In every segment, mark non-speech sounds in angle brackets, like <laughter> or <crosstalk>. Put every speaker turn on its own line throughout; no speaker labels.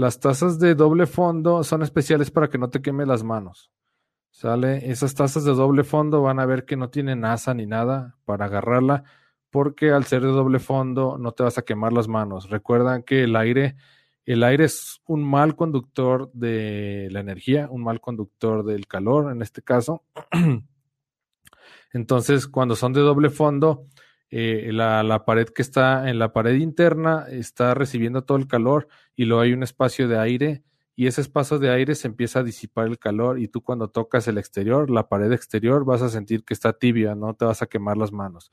Las tazas de doble fondo son especiales para que no te queme las manos. ¿Sale? Esas tazas de doble fondo van a ver que no tienen asa ni nada para agarrarla, porque al ser de doble fondo no te vas a quemar las manos. Recuerda que el aire, el aire es un mal conductor de la energía, un mal conductor del calor en este caso. <clears throat> Entonces, cuando son de doble fondo, eh, la, la, pared que está en la pared interna está recibiendo todo el calor y luego hay un espacio de aire y ese espacio de aire se empieza a disipar el calor y tú cuando tocas el exterior, la pared exterior, vas a sentir que está tibia, no te vas a quemar las manos.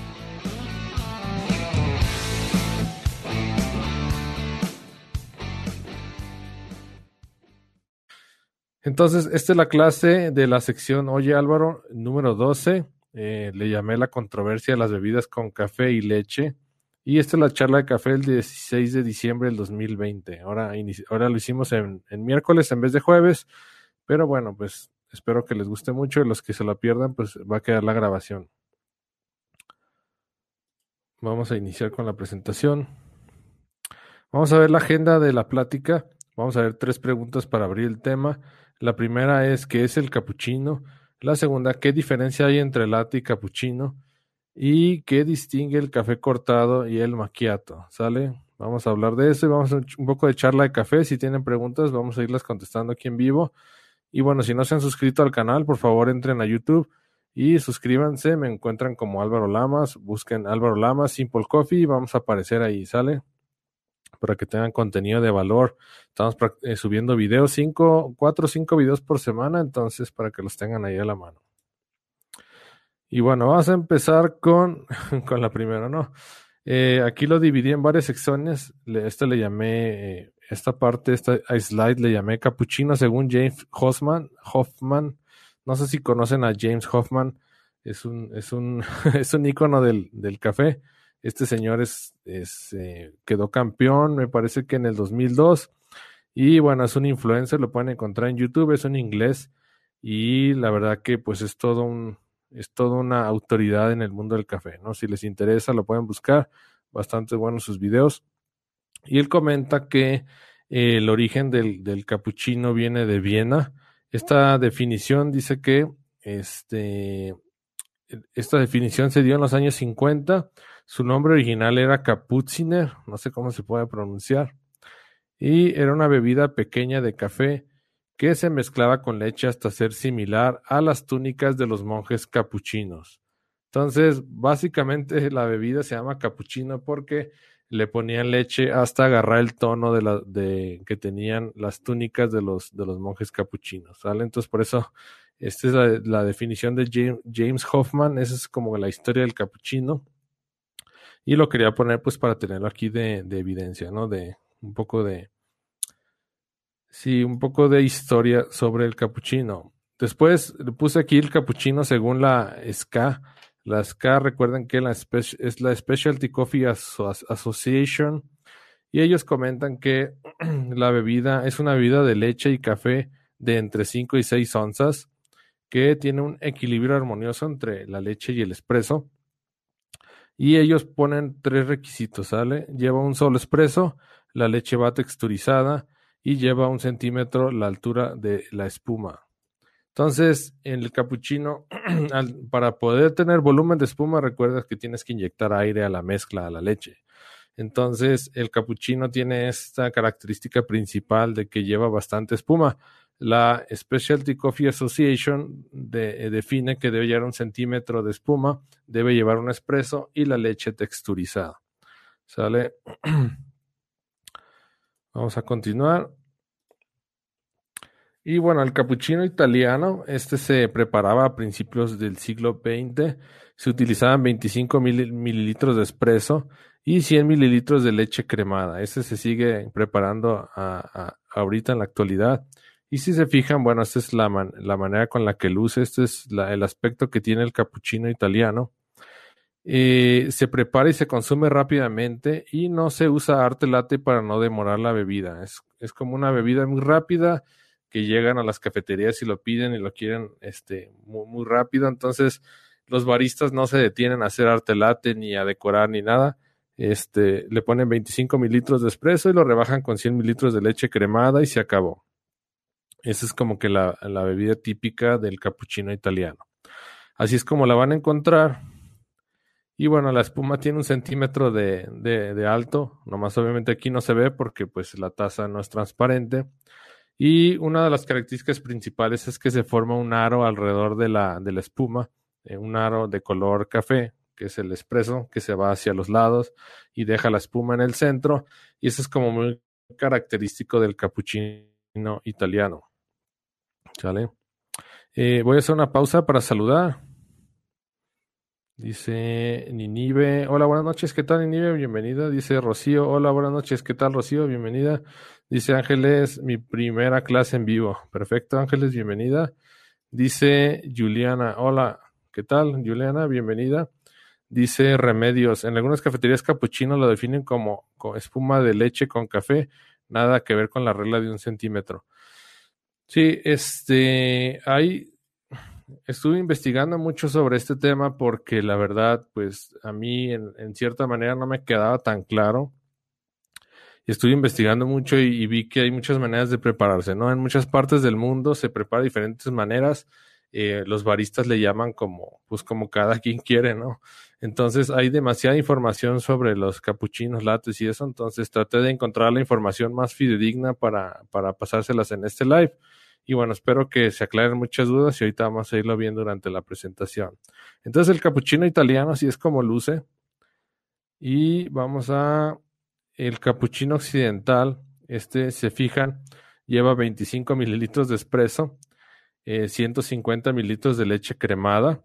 Entonces, esta es la clase de la sección Oye Álvaro, número 12. Eh, le llamé la controversia de las bebidas con café y leche. Y esta es la charla de café el 16 de diciembre del 2020. Ahora, ahora lo hicimos en, miércoles en vez de jueves. Pero bueno, pues espero que les guste mucho. Y los que se la pierdan, pues va a quedar la grabación. Vamos a iniciar con la presentación. Vamos a ver la agenda de la plática. Vamos a ver tres preguntas para abrir el tema. La primera es ¿qué es el capuchino? La segunda, ¿qué diferencia hay entre latte y capuchino? ¿Y qué distingue el café cortado y el macchiato? ¿Sale? Vamos a hablar de eso y vamos a un poco de charla de café. Si tienen preguntas, vamos a irlas contestando aquí en vivo. Y bueno, si no se han suscrito al canal, por favor entren a YouTube y suscríbanse. Me encuentran como Álvaro Lamas. Busquen Álvaro Lamas, Simple Coffee y vamos a aparecer ahí, ¿sale? Para que tengan contenido de valor. Estamos eh, subiendo videos, cinco, cuatro o cinco videos por semana, entonces para que los tengan ahí a la mano. Y bueno, vamos a empezar con, <laughs> con la primera, ¿no? Eh, aquí lo dividí en varias secciones. Este le llamé, esta parte, esta slide le llamé Capuchino según James Hoffman. Hoffman. No sé si conocen a James Hoffman. Es un, es un, <laughs> es un ícono del, del café. Este señor es, eh, quedó campeón, me parece que en el 2002. Y bueno, es un influencer, lo pueden encontrar en YouTube, es un inglés. Y la verdad que pues es todo un, es toda una autoridad en el mundo del café, ¿no? Si les interesa, lo pueden buscar. Bastante buenos sus videos. Y él comenta que eh, el origen del, del capuchino viene de Viena. Esta definición dice que este, esta definición se dio en los años 50 su nombre original era Kapuziner, no sé cómo se puede pronunciar, y era una bebida pequeña de café que se mezclaba con leche hasta ser similar a las túnicas de los monjes capuchinos. Entonces, básicamente <laughs> la bebida se llama capuchino porque le ponían leche hasta agarrar el tono de, la, de que tenían las túnicas de los, de los monjes capuchinos. Entonces, por eso, esta es la, la definición de James Hoffman, esa es como la historia del capuchino. Y lo quería poner pues para tenerlo aquí de, de evidencia, ¿no? De un poco de... Sí, un poco de historia sobre el capuchino. Después le puse aquí el capuchino según la SCA. La SCA, recuerden que la es la Specialty Coffee Association. Y ellos comentan que <clears throat> la bebida es una bebida de leche y café de entre 5 y 6 onzas, que tiene un equilibrio armonioso entre la leche y el espresso y ellos ponen tres requisitos, ¿sale? Lleva un solo espresso, la leche va texturizada y lleva un centímetro la altura de la espuma. Entonces, en el capuchino, <clears throat> para poder tener volumen de espuma, recuerda que tienes que inyectar aire a la mezcla, a la leche. Entonces, el capuchino tiene esta característica principal de que lleva bastante espuma. La Specialty Coffee Association eh, define que debe llevar un centímetro de espuma, debe llevar un espresso y la leche texturizada. ¿Sale? <clears throat> Vamos a continuar. Y bueno, el cappuccino italiano, este se preparaba a principios del siglo XX. Se utilizaban 25 mililitros de espresso y 100 mililitros de leche cremada. Este se sigue preparando ahorita en la actualidad Y si se fijan, bueno, esta es la, la manera con la que luce, este es el aspecto que tiene el cappuccino italiano. Eh, se prepara y se consume rápidamente y no se usa arte latte para no demorar la bebida. Es, como una bebida muy rápida que llegan a las cafeterías y lo piden y lo quieren este, muy, rápido. Entonces, los baristas no se detienen a hacer arte latte ni a decorar ni nada. Este, le ponen 25 mililitros de espresso y lo rebajan con 100 mililitros de leche cremada y se acabó. Esa es como que la, bebida típica del cappuccino italiano. Así es como la van a encontrar y bueno, la espuma tiene un centímetro de, de, alto, nomás obviamente aquí no se ve porque pues la taza no es transparente. Y una de las características principales es que se forma un aro alrededor de la, de la espuma, eh, un aro de color café, que es el espresso, que se va hacia los lados y deja la espuma en el centro. Y eso es como muy característico del cappuccino italiano. ¿Sale? Eh, voy a hacer una pausa para saludar. Dice Ninive, hola, buenas noches, ¿qué tal Ninive? Bienvenida. Dice Rocío, hola, buenas noches, ¿qué tal Rocío? Bienvenida. Dice Ángeles, mi primera clase en vivo. Perfecto, Ángeles, bienvenida. Dice Juliana, hola, ¿qué tal Juliana? Bienvenida. Dice Remedios, en algunas cafeterías capuchino lo definen como espuma de leche con café, nada que ver con la regla de un centímetro. Sí, este, hay estuve investigando mucho sobre este tema porque la verdad, pues a mí en, cierta manera no me quedaba tan claro. Y estuve investigando mucho y, vi que hay muchas maneras de prepararse, ¿no? En muchas partes del mundo se prepara de diferentes maneras. Eh, los baristas le llaman como, pues como cada quien quiere, ¿no? Entonces hay demasiada información sobre los capuchinos, lates y eso, entonces traté de encontrar la información más fidedigna para, para pasárselas en este live. Y bueno, espero que se aclaren muchas dudas y ahorita vamos a irlo viendo durante la presentación. Entonces el capuchino italiano así es como luce. Y vamos a el capuchino occidental. Este, se fijan, lleva 25 mililitros de espresso, 150 eh, mililitros de leche cremada.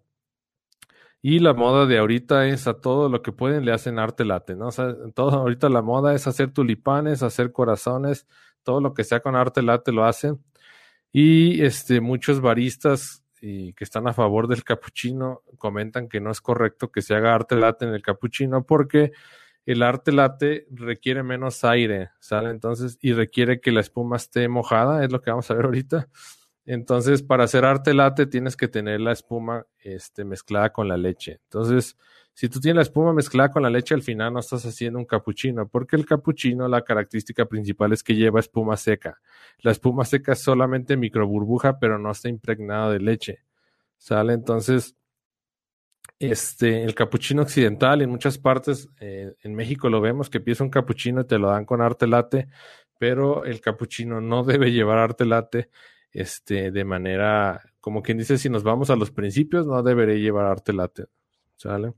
Y la moda de ahorita es a todo lo que pueden le hacen arte late, ¿no? O sea, todo ahorita la moda es hacer tulipanes, hacer corazones, todo lo que sea con arte late lo hacen. Y este, muchos baristas y que están a favor del capuchino comentan que no es correcto que se haga arte latte en el capuchino porque el arte latte requiere menos aire, ¿sale? Entonces, y requiere que la espuma esté mojada, es lo que vamos a ver ahorita. Entonces, para hacer arte latte tienes que tener la espuma este, mezclada con la leche. Entonces, si tú tienes la espuma mezclada con la leche, al final no estás haciendo un capuchino, porque el capuchino, la característica principal es que lleva espuma seca. La espuma seca es solamente microburbuja, pero no está impregnada de leche. ¿Sale? Entonces, este, el capuchino occidental, en muchas partes, eh, en México lo vemos, que pides un capuchino y te lo dan con arte latte, pero el capuchino no debe llevar arte latte, este, de manera, como quien dice, si nos vamos a los principios, no debería llevar arte latte. ¿Sale?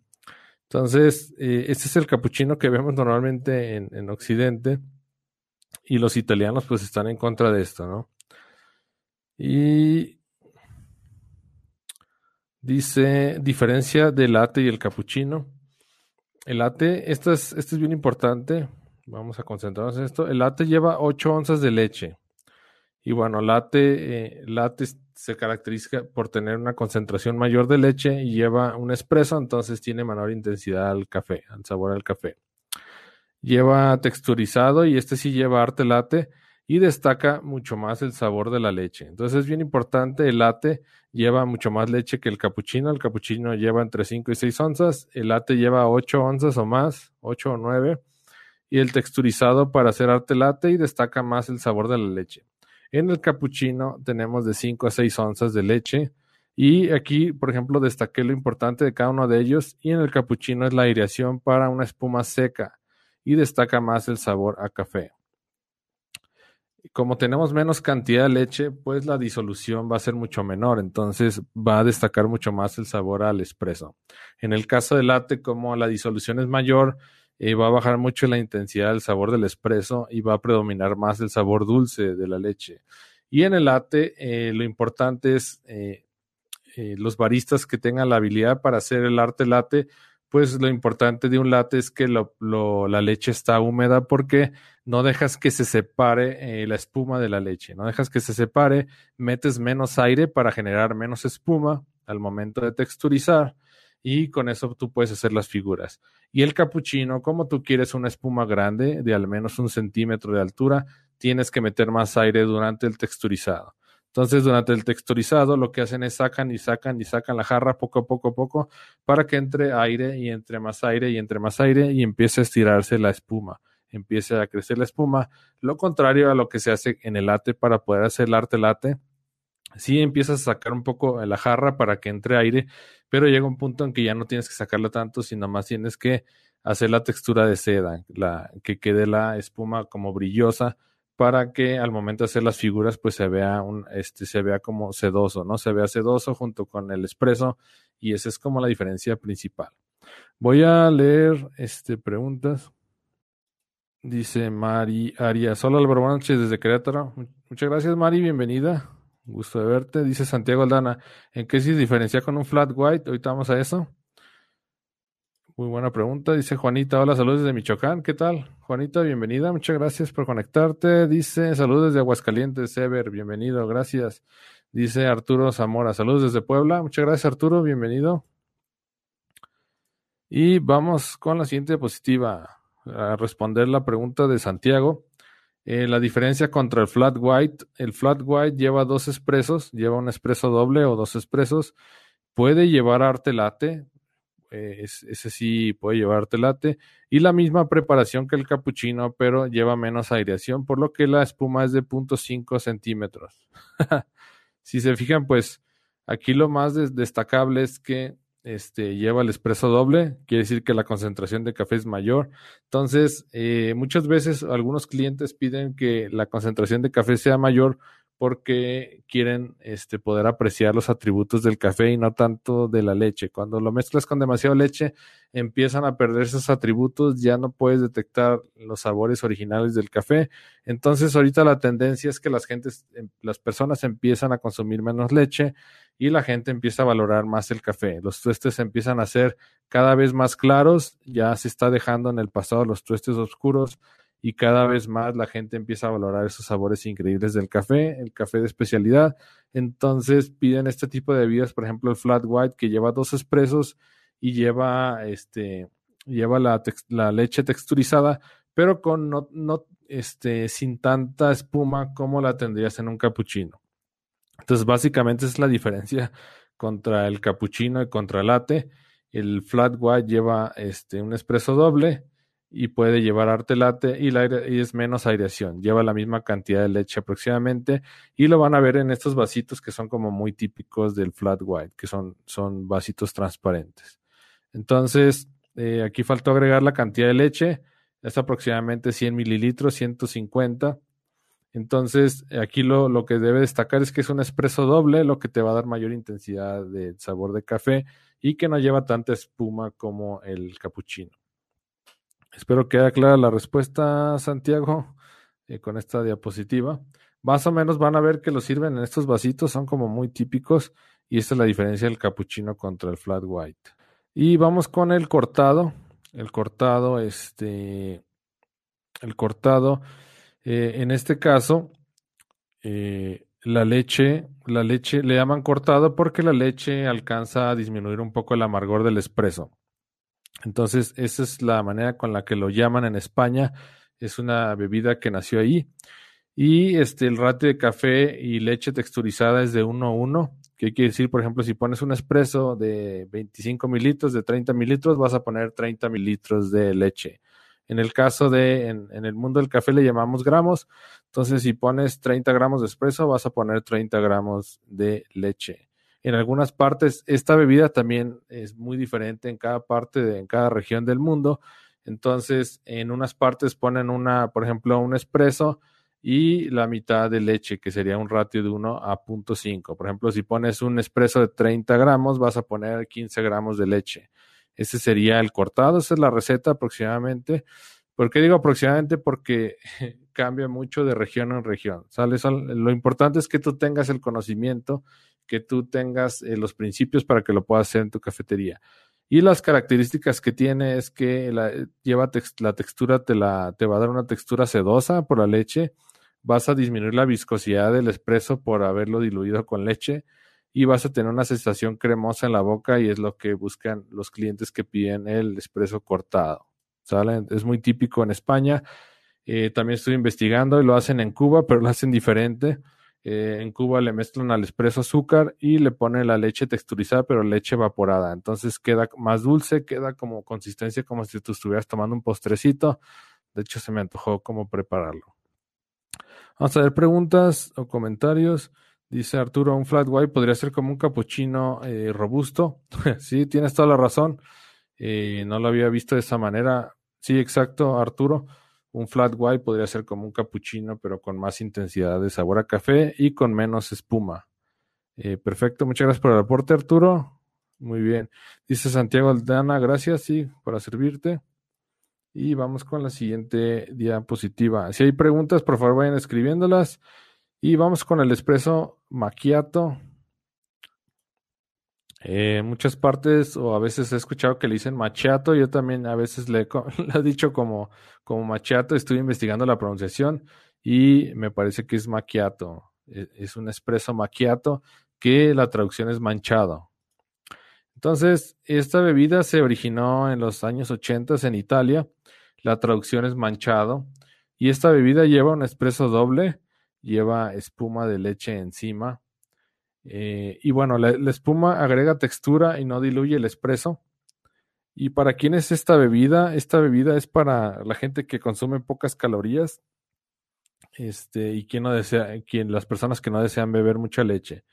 Entonces, eh, este es el capuchino que vemos normalmente en, en, Occidente y los italianos pues están en contra de esto, ¿no? Y dice, diferencia del latte y el capuchino. El latte, esto es, esto es bien importante, vamos a concentrarnos en esto. El latte lleva 8 onzas de leche. Y bueno, latte, eh, latte se caracteriza por tener una concentración mayor de leche y lleva un espresso, entonces tiene menor intensidad al café, al sabor al café. Lleva texturizado y este sí lleva arte latte y destaca mucho más el sabor de la leche. Entonces es bien importante, el latte lleva mucho más leche que el capuchino, el capuchino lleva entre 5 y 6 onzas, el latte lleva 8 onzas o más, 8 o 9, y el texturizado para hacer arte latte y destaca más el sabor de la leche. En el capuchino tenemos de 5 a 6 onzas de leche. Y aquí, por ejemplo, destaqué lo importante de cada uno de ellos. Y en el capuchino es la aireación para una espuma seca. Y destaca más el sabor a café. Como tenemos menos cantidad de leche, pues la disolución va a ser mucho menor. Entonces va a destacar mucho más el sabor al espresso. En el caso del latte, como la disolución es mayor, eh, va a bajar mucho la intensidad del sabor del espresso y va a predominar más el sabor dulce de la leche. Y en el latte, eh, lo importante es eh, los baristas que tengan la habilidad para hacer el arte latte, pues lo importante de un latte es que la leche está húmeda porque no dejas que se separe la espuma de la leche, no dejas que se separe, metes menos aire para generar menos espuma al momento de texturizar y con eso tú puedes hacer las figuras. Y el capuchino, como tú quieres una espuma grande de al menos un centímetro de altura, tienes que meter más aire durante el texturizado. Entonces, durante el texturizado, lo que hacen es sacan y sacan y sacan la jarra poco a poco a poco para que entre aire y entre más aire y entre más aire y empiece a estirarse la espuma, empiece a crecer la espuma. Lo contrario a lo que se hace en el late para poder hacer el arte late, sí empiezas a sacar un poco la jarra para que entre aire, pero llega un punto en que ya no tienes que sacarlo tanto, sino más tienes que hacer la textura de seda, la, que quede la espuma como brillosa para que al momento de hacer las figuras pues se vea un este se vea como sedoso, ¿no? Se vea sedoso junto con el espresso y esa es como la diferencia principal. Voy a leer este preguntas. Dice Mari Arias. Hola Álvaro, buenas noches desde Querétaro. Muchas gracias Mari, bienvenida. Gusto de verte. Dice Santiago Aldana. ¿En qué se diferencia con un flat white? Ahorita vamos a eso. Muy buena pregunta. Dice Juanita, hola, saludos desde Michoacán. ¿Qué tal? Juanita, bienvenida. Muchas gracias por conectarte. Dice, saludos desde Aguascalientes, Ever, bienvenido, gracias. Dice Arturo Zamora, saludos desde Puebla. Muchas gracias, Arturo, bienvenido. Y vamos con la siguiente diapositiva a responder la pregunta de Santiago. Eh, la diferencia contra el flat white. El flat white lleva dos expresos, lleva un expreso doble o dos expresos. Puede llevar arte latte, eh, ese sí puede llevarte late. Y la misma preparación que el capuchino, pero lleva menos aireación, por lo que la espuma es de 0.5 centímetros. <laughs> si se fijan, pues aquí lo más destacable es que este, lleva el espresso doble, quiere decir que la concentración de café es mayor. Entonces, eh, muchas veces algunos clientes piden que la concentración de café sea mayor porque quieren este, poder apreciar los atributos del café y no tanto de la leche. Cuando lo mezclas con demasiado leche, empiezan a perder esos atributos, ya no puedes detectar los sabores originales del café. Entonces, ahorita la tendencia es que las gentes, em, las personas empiezan a consumir menos leche y la gente empieza a valorar más el café. Los tuestes empiezan a ser cada vez más claros, ya se está dejando en el pasado los tuestes oscuros y cada vez más la gente empieza a valorar esos sabores increíbles del café, el café de especialidad. Entonces piden este tipo de bebidas, por ejemplo, el flat white que lleva dos expresos y lleva este lleva la, la leche texturizada, pero con no, no este sin tanta espuma como la tendrías en un cappuccino. Entonces, básicamente es la diferencia contra el cappuccino y contra el latte. El flat white lleva este un espresso doble y puede llevar arte latte y, y es menos aireación. Lleva la misma cantidad de leche aproximadamente y lo van a ver en estos vasitos que son como muy típicos del flat white, que son, son vasitos transparentes. Entonces, eh, aquí faltó agregar la cantidad de leche, es aproximadamente 100 mililitros, 150. Entonces, aquí lo, lo que debe destacar es que es un espresso doble, lo que te va a dar mayor intensidad de sabor de café y que no lleva tanta espuma como el cappuccino. Espero que haya clara la respuesta, Santiago, eh, con esta diapositiva. Más o menos van a ver que lo sirven en estos vasitos, son como muy típicos y esta es la diferencia del cappuccino contra el flat white. Y vamos con el cortado. El cortado, este, el cortado, eh, en este caso, eh, la leche, la leche le llaman cortado porque la leche alcanza a disminuir un poco el amargor del espresso. Entonces, esa es la manera con la que lo llaman en España. Es una bebida que nació ahí. Y este, el ratio de café y leche texturizada es de 1 a 1. ¿Qué quiere decir? Por ejemplo, si pones un espresso de 25 mililitros, de 30 mililitros, vas a poner 30 mililitros de leche. En el caso de, en, el mundo del café le llamamos gramos. Entonces, si pones 30 gramos de espresso, vas a poner 30 gramos de leche en algunas partes. Esta bebida también es muy diferente en cada parte, de, en cada región del mundo. Entonces, en unas partes ponen una, por ejemplo, un espresso y la mitad de leche, que sería un ratio de 1 a 0.5. Por ejemplo, si pones un espresso de 30 gramos, vas a poner 15 gramos de leche. Ese sería el cortado, esa es la receta aproximadamente. ¿Por qué digo aproximadamente? Porque <laughs> cambia mucho de región en región. Lo importante es que tú tengas el conocimiento que tú tengas eh, los principios para que lo puedas hacer en tu cafetería. Y las características que tiene es que lleva la textura, te, la, te va a dar una textura sedosa por la leche. Vas a disminuir la viscosidad del espresso por haberlo diluido con leche y vas a tener una sensación cremosa en la boca y es lo que buscan los clientes que piden el espresso cortado. ¿Sale? Es muy típico en España. Eh, también estoy investigando y lo hacen en Cuba, pero lo hacen diferente. Eh, en Cuba le mezclan al espresso azúcar y le ponen la leche texturizada, pero leche evaporada. Entonces queda más dulce, queda como consistencia como si tú estuvieras tomando un postrecito. De hecho, se me antojó cómo prepararlo. Vamos a ver preguntas o comentarios. Dice Arturo, un flat white podría ser como un capuchino eh, robusto. <laughs> sí, tienes toda la razón. Eh, no lo había visto de esa manera. Sí, exacto, Arturo. Un flat white podría ser como un cappuccino, pero con más intensidad de sabor a café y con menos espuma. Eh, perfecto, muchas gracias por el aporte, Arturo. Muy bien. Dice Santiago Aldana, gracias, sí, para servirte. Y vamos con la siguiente diapositiva. Si hay preguntas, por favor vayan escribiéndolas. Y vamos con el espresso macchiato. Eh, muchas partes o a veces he escuchado que le dicen machiato, yo también a veces <laughs> le, he dicho como, como machiato, estoy investigando la pronunciación y me parece que es macchiato, e, es un espresso macchiato que la traducción es manchado. Entonces, esta bebida se originó en los años 80 en Italia, la traducción es manchado y esta bebida lleva un espresso doble, lleva espuma de leche encima, eh, y bueno, la, espuma agrega textura y no diluye el espresso. ¿Y para quién es esta bebida? Esta bebida es para la gente que consume pocas calorías este, y quien no desea, quien, las personas que no desean beber mucha leche.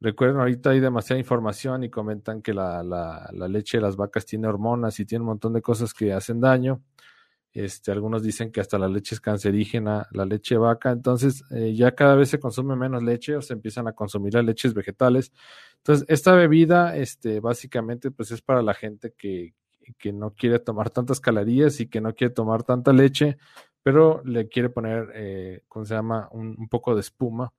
Recuerden, ahorita hay demasiada información y comentan que la, la, la leche de las vacas tiene hormonas y tiene un montón de cosas que hacen daño. Este, algunos dicen que hasta la leche es cancerígena, la leche vaca. Entonces, eh, ya cada vez se consume menos leche o se empiezan a consumir las leches vegetales. Entonces, esta bebida, este, básicamente, pues es para la gente que, que no quiere tomar tantas calorías y que no quiere tomar tanta leche, pero le quiere poner, eh, ¿cómo se llama? Un, un, poco de espuma,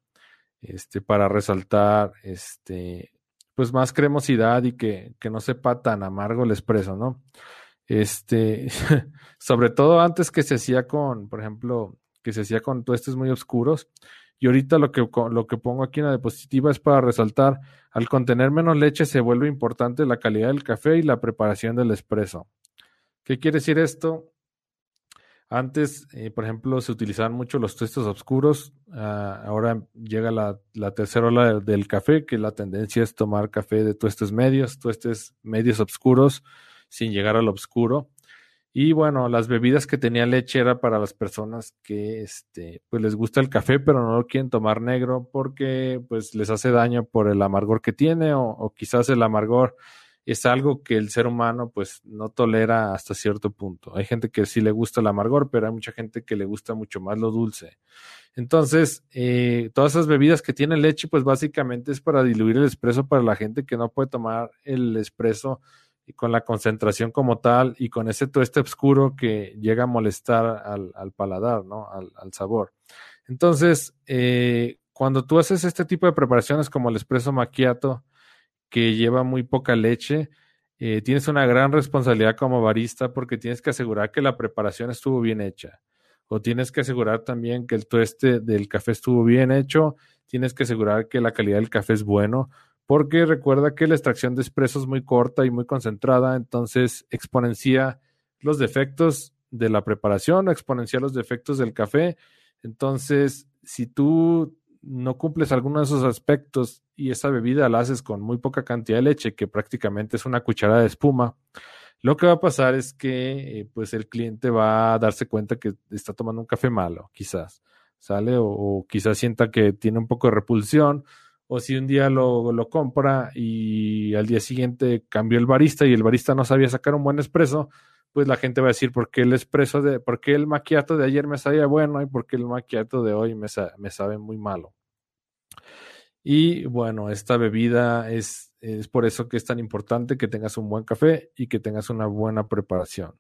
este, para resaltar, este, pues más cremosidad y que, que no sepa tan amargo el espresso, ¿no? Este, <laughs> sobre todo antes que se hacía con, por ejemplo, que se hacía con tuestes muy oscuros. Y ahorita lo que, lo que pongo aquí en la diapositiva es para resaltar, al contener menos leche se vuelve importante la calidad del café y la preparación del espresso. ¿Qué quiere decir esto? Antes, eh, por ejemplo, se utilizaban mucho los tuestes oscuros. Ah, ahora llega la, tercera ola del café, que la tendencia es tomar café de tuestes medios, tuestes medios oscuros sin llegar al oscuro. Y bueno, las bebidas que tenía leche era para las personas que este, pues les gusta el café, pero no lo quieren tomar negro porque pues les hace daño por el amargor que tiene o, quizás el amargor es algo que el ser humano pues no tolera hasta cierto punto. Hay gente que sí le gusta el amargor, pero hay mucha gente que le gusta mucho más lo dulce. Entonces, eh, todas esas bebidas que tienen leche pues básicamente es para diluir el espresso para la gente que no puede tomar el espresso con la concentración como tal y con ese tueste oscuro que llega a molestar al, paladar, ¿no? Al, sabor. Entonces, eh, cuando tú haces este tipo de preparaciones como el espresso macchiato, que lleva muy poca leche, eh, tienes una gran responsabilidad como barista porque tienes que asegurar que la preparación estuvo bien hecha. O tienes que asegurar también que el tueste del café estuvo bien hecho. Tienes que asegurar que la calidad del café es bueno porque recuerda que la extracción de espresso es muy corta y muy concentrada, entonces exponencia los defectos de la preparación, exponencia los defectos del café. Entonces, si tú no cumples alguno de esos aspectos y esa bebida la haces con muy poca cantidad de leche, que prácticamente es una cucharada de espuma, lo que va a pasar es que eh, pues el cliente va a darse cuenta que está tomando un café malo, quizás, ¿sale? O, o quizás sienta que tiene un poco de repulsión o si un día lo, lo, compra y al día siguiente cambió el barista y el barista no sabía sacar un buen espresso, pues la gente va a decir, ¿por qué el espresso de, por qué el maquiato de ayer me sabía bueno y por qué el maquiato de hoy me, me sabe muy malo? Y bueno, esta bebida es, es por eso que es tan importante que tengas un buen café y que tengas una buena preparación.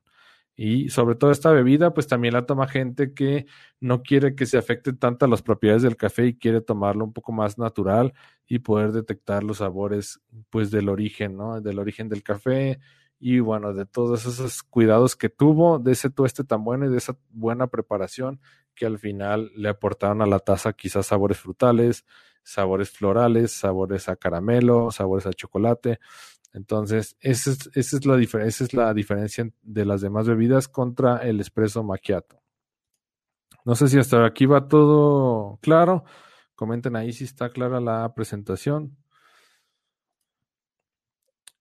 Y sobre todo esta bebida, pues también la toma gente que no quiere que se afecten tanto las propiedades del café y quiere tomarlo un poco más natural y poder detectar los sabores, pues del origen, ¿no? Del origen del café y bueno, de todos esos cuidados que tuvo, de ese tueste tan bueno y de esa buena preparación que al final le aportaron a la taza quizás sabores frutales, sabores florales, sabores a caramelo, sabores a chocolate. Entonces, esa es, esa es, la, esa es la diferencia de las demás bebidas contra el espresso macchiato. No sé si hasta aquí va todo claro. Comenten ahí si está clara la presentación.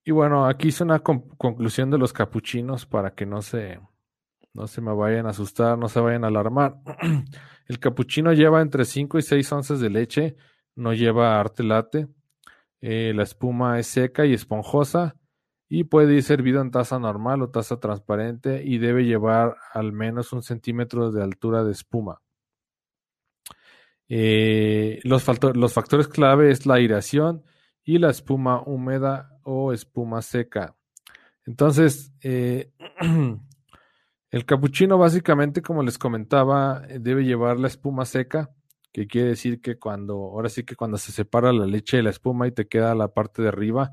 Y bueno, aquí hice una conclusión de los capuchinos para que no se, no se me vayan a asustar, no se vayan a alarmar. <clears throat> El capuchino lleva entre 5 y 6 onzas de leche, no lleva arte latte. Eh, la espuma es seca y esponjosa y puede ir servido en taza normal o taza transparente y debe llevar al menos un centímetro de altura de espuma. Eh, los, factores clave es la aireación y la espuma húmeda o espuma seca. Entonces, eh, <clears throat> el capuchino básicamente, como les comentaba, debe llevar la espuma seca que quiere decir que cuando, ahora sí que cuando se separa la leche de la espuma y te queda la parte de arriba,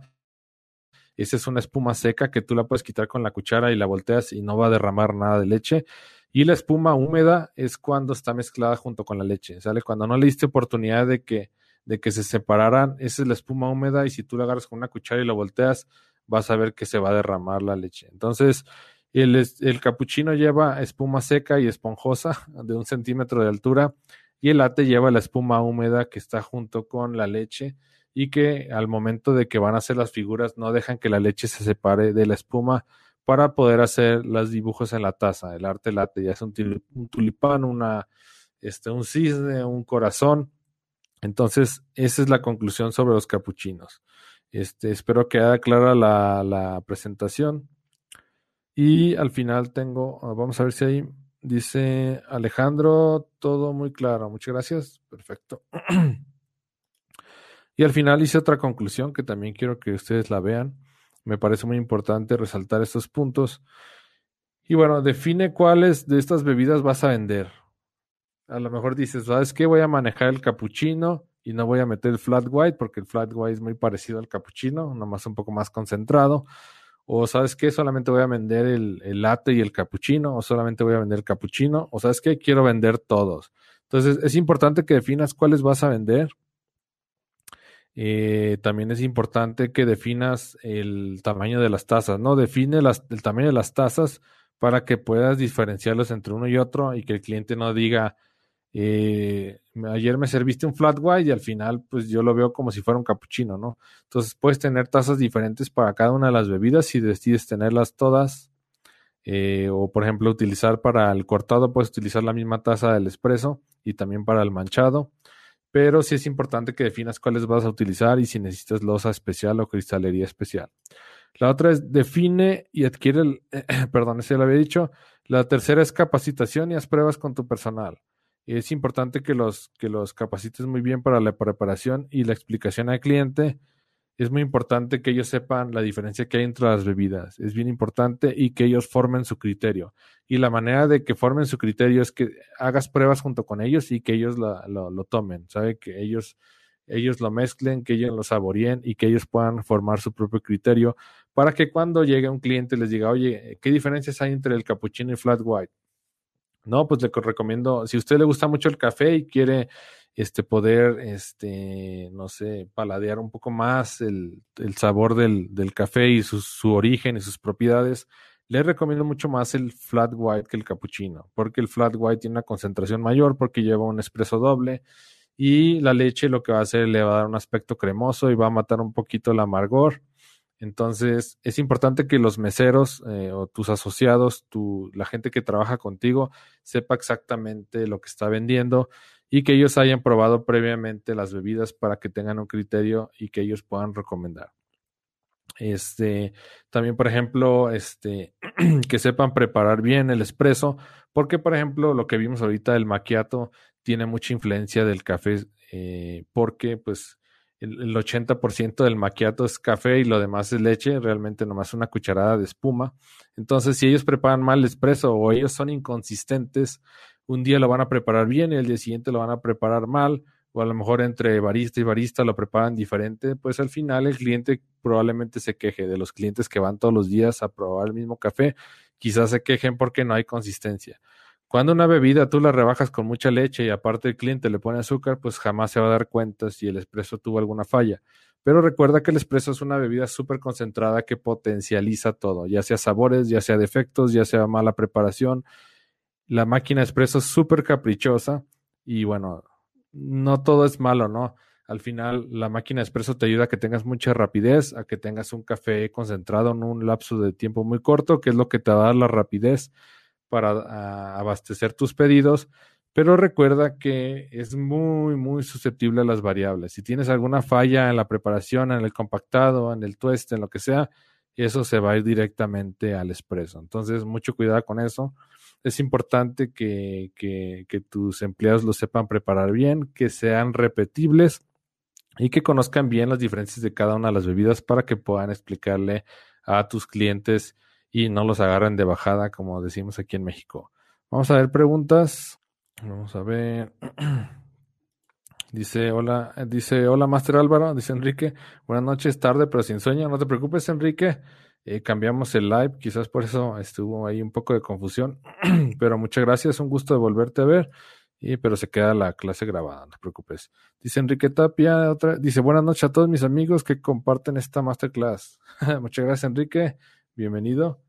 esa es una espuma seca que tú la puedes quitar con la cuchara y la volteas y no va a derramar nada de leche. Y la espuma húmeda es cuando está mezclada junto con la leche, ¿sale? Cuando no le diste oportunidad de que, de que se separaran, esa es la espuma húmeda y si tú la agarras con una cuchara y la volteas, vas a ver que se va a derramar la leche. Entonces, el, el capuchino lleva espuma seca y esponjosa de un centímetro de altura y el latte lleva la espuma húmeda que está junto con la leche y que al momento de que van a hacer las figuras no dejan que la leche se separe de la espuma para poder hacer los dibujos en la taza. El arte latte ya es un, tulipán, una, este, un cisne, un corazón. Entonces, esa es la conclusión sobre los capuchinos. Este, espero que haya clara la, la presentación. Y al final tengo, vamos a ver si hay Dice Alejandro, todo muy claro. Muchas gracias. Perfecto. <clears throat> y al final hice otra conclusión que también quiero que ustedes la vean. Me parece muy importante resaltar estos puntos. Y bueno, define cuáles de estas bebidas vas a vender. A lo mejor dices, ¿sabes qué? Voy a manejar el capuchino y no voy a meter el flat white porque el flat white es muy parecido al capuchino, nomás un poco más concentrado. O sabes qué, solamente voy a vender el, el latte y el cappuccino, o solamente voy a vender el cappuccino, o sabes qué, quiero vender todos. Entonces es importante que definas cuáles vas a vender. Eh, también es importante que definas el tamaño de las tazas, ¿no? Define el tamaño de las tazas para que puedas diferenciarlos entre uno y otro y que el cliente no diga, eh, ayer me serviste un flat white y al final pues yo lo veo como si fuera un cappuccino, ¿no? Entonces puedes tener tazas diferentes para cada una de las bebidas si decides tenerlas todas. Eh, o por ejemplo utilizar para el cortado puedes utilizar la misma taza del espresso y también para el manchado. Pero sí es importante que definas cuáles vas a utilizar y si necesitas losa especial o cristalería especial. La otra es define y adquiere el, <clears throat> perdón, ese lo había dicho. La tercera es capacitación y haz pruebas con tu personal es importante que los, que los capacites muy bien para la preparación y la explicación al cliente. Es muy importante que ellos sepan la diferencia que hay entre las bebidas. Es bien importante y que ellos formen su criterio. Y la manera de que formen su criterio es que hagas pruebas junto con ellos y que ellos lo, tomen. ¿Sabe? Que ellos, ellos lo mezclen, que ellos lo saboreen y que ellos puedan formar su propio criterio para que cuando llegue un cliente les diga, oye, ¿qué diferencias hay entre el cappuccino y flat white? No, pues le recomiendo, si a usted le gusta mucho el café y quiere este poder, este, no sé, paladear un poco más el, sabor del, del, café y su, su, origen y sus propiedades, le recomiendo mucho más el flat white que el cappuccino, porque el flat white tiene una concentración mayor, porque lleva un espresso doble y la leche lo que va a hacer le va a dar un aspecto cremoso y va a matar un poquito el amargor. Entonces, es importante que los meseros eh, o tus asociados, tu, la gente que trabaja contigo, sepa exactamente lo que está vendiendo y que ellos hayan probado previamente las bebidas para que tengan un criterio y que ellos puedan recomendar. Este, también, por ejemplo, este, <clears throat> que sepan preparar bien el espresso, porque, por ejemplo, lo que vimos ahorita, el macchiato, tiene mucha influencia del café, eh, porque, pues, el, 80% del maquiato es café y lo demás es leche, realmente nomás una cucharada de espuma. Entonces, si ellos preparan mal el espresso o ellos son inconsistentes, un día lo van a preparar bien y el día siguiente lo van a preparar mal, o a lo mejor entre barista y barista lo preparan diferente, pues al final el cliente probablemente se queje de los clientes que van todos los días a probar el mismo café, quizás se quejen porque no hay consistencia. Cuando una bebida tú la rebajas con mucha leche y aparte el cliente le pone azúcar, pues jamás se va a dar cuenta si el espresso tuvo alguna falla. Pero recuerda que el espresso es una bebida súper concentrada que potencializa todo, ya sea sabores, ya sea defectos, ya sea mala preparación. La máquina espresso es súper caprichosa y bueno, no todo es malo, ¿no? Al final, la máquina espresso te ayuda a que tengas mucha rapidez, a que tengas un café concentrado en un lapso de tiempo muy corto, que es lo que te va a dar la rapidez para abastecer tus pedidos, pero recuerda que es muy, muy susceptible a las variables. Si tienes alguna falla en la preparación, en el compactado, en el tueste, en lo que sea, eso se va a ir directamente al expreso. Entonces, mucho cuidado con eso. Es importante que, que, que tus empleados lo sepan preparar bien, que sean repetibles y que conozcan bien las diferencias de cada una de las bebidas para que puedan explicarle a tus clientes y no los agarren de bajada, como decimos aquí en México. Vamos a ver preguntas. Vamos a ver. <clears throat> Dice, hola, dice, hola, Master Álvaro, dice Enrique, buenas noches, tarde, pero sin sueño, no te preocupes, Enrique, eh, cambiamos el live, quizás por eso estuvo ahí un poco de confusión, <clears throat> pero muchas gracias, un gusto de volverte a ver, y, pero se queda la clase grabada, no te preocupes. Dice Enrique Tapia, otra, dice, buenas noches a todos mis amigos que comparten esta masterclass. <laughs> muchas gracias, Enrique bienvenido.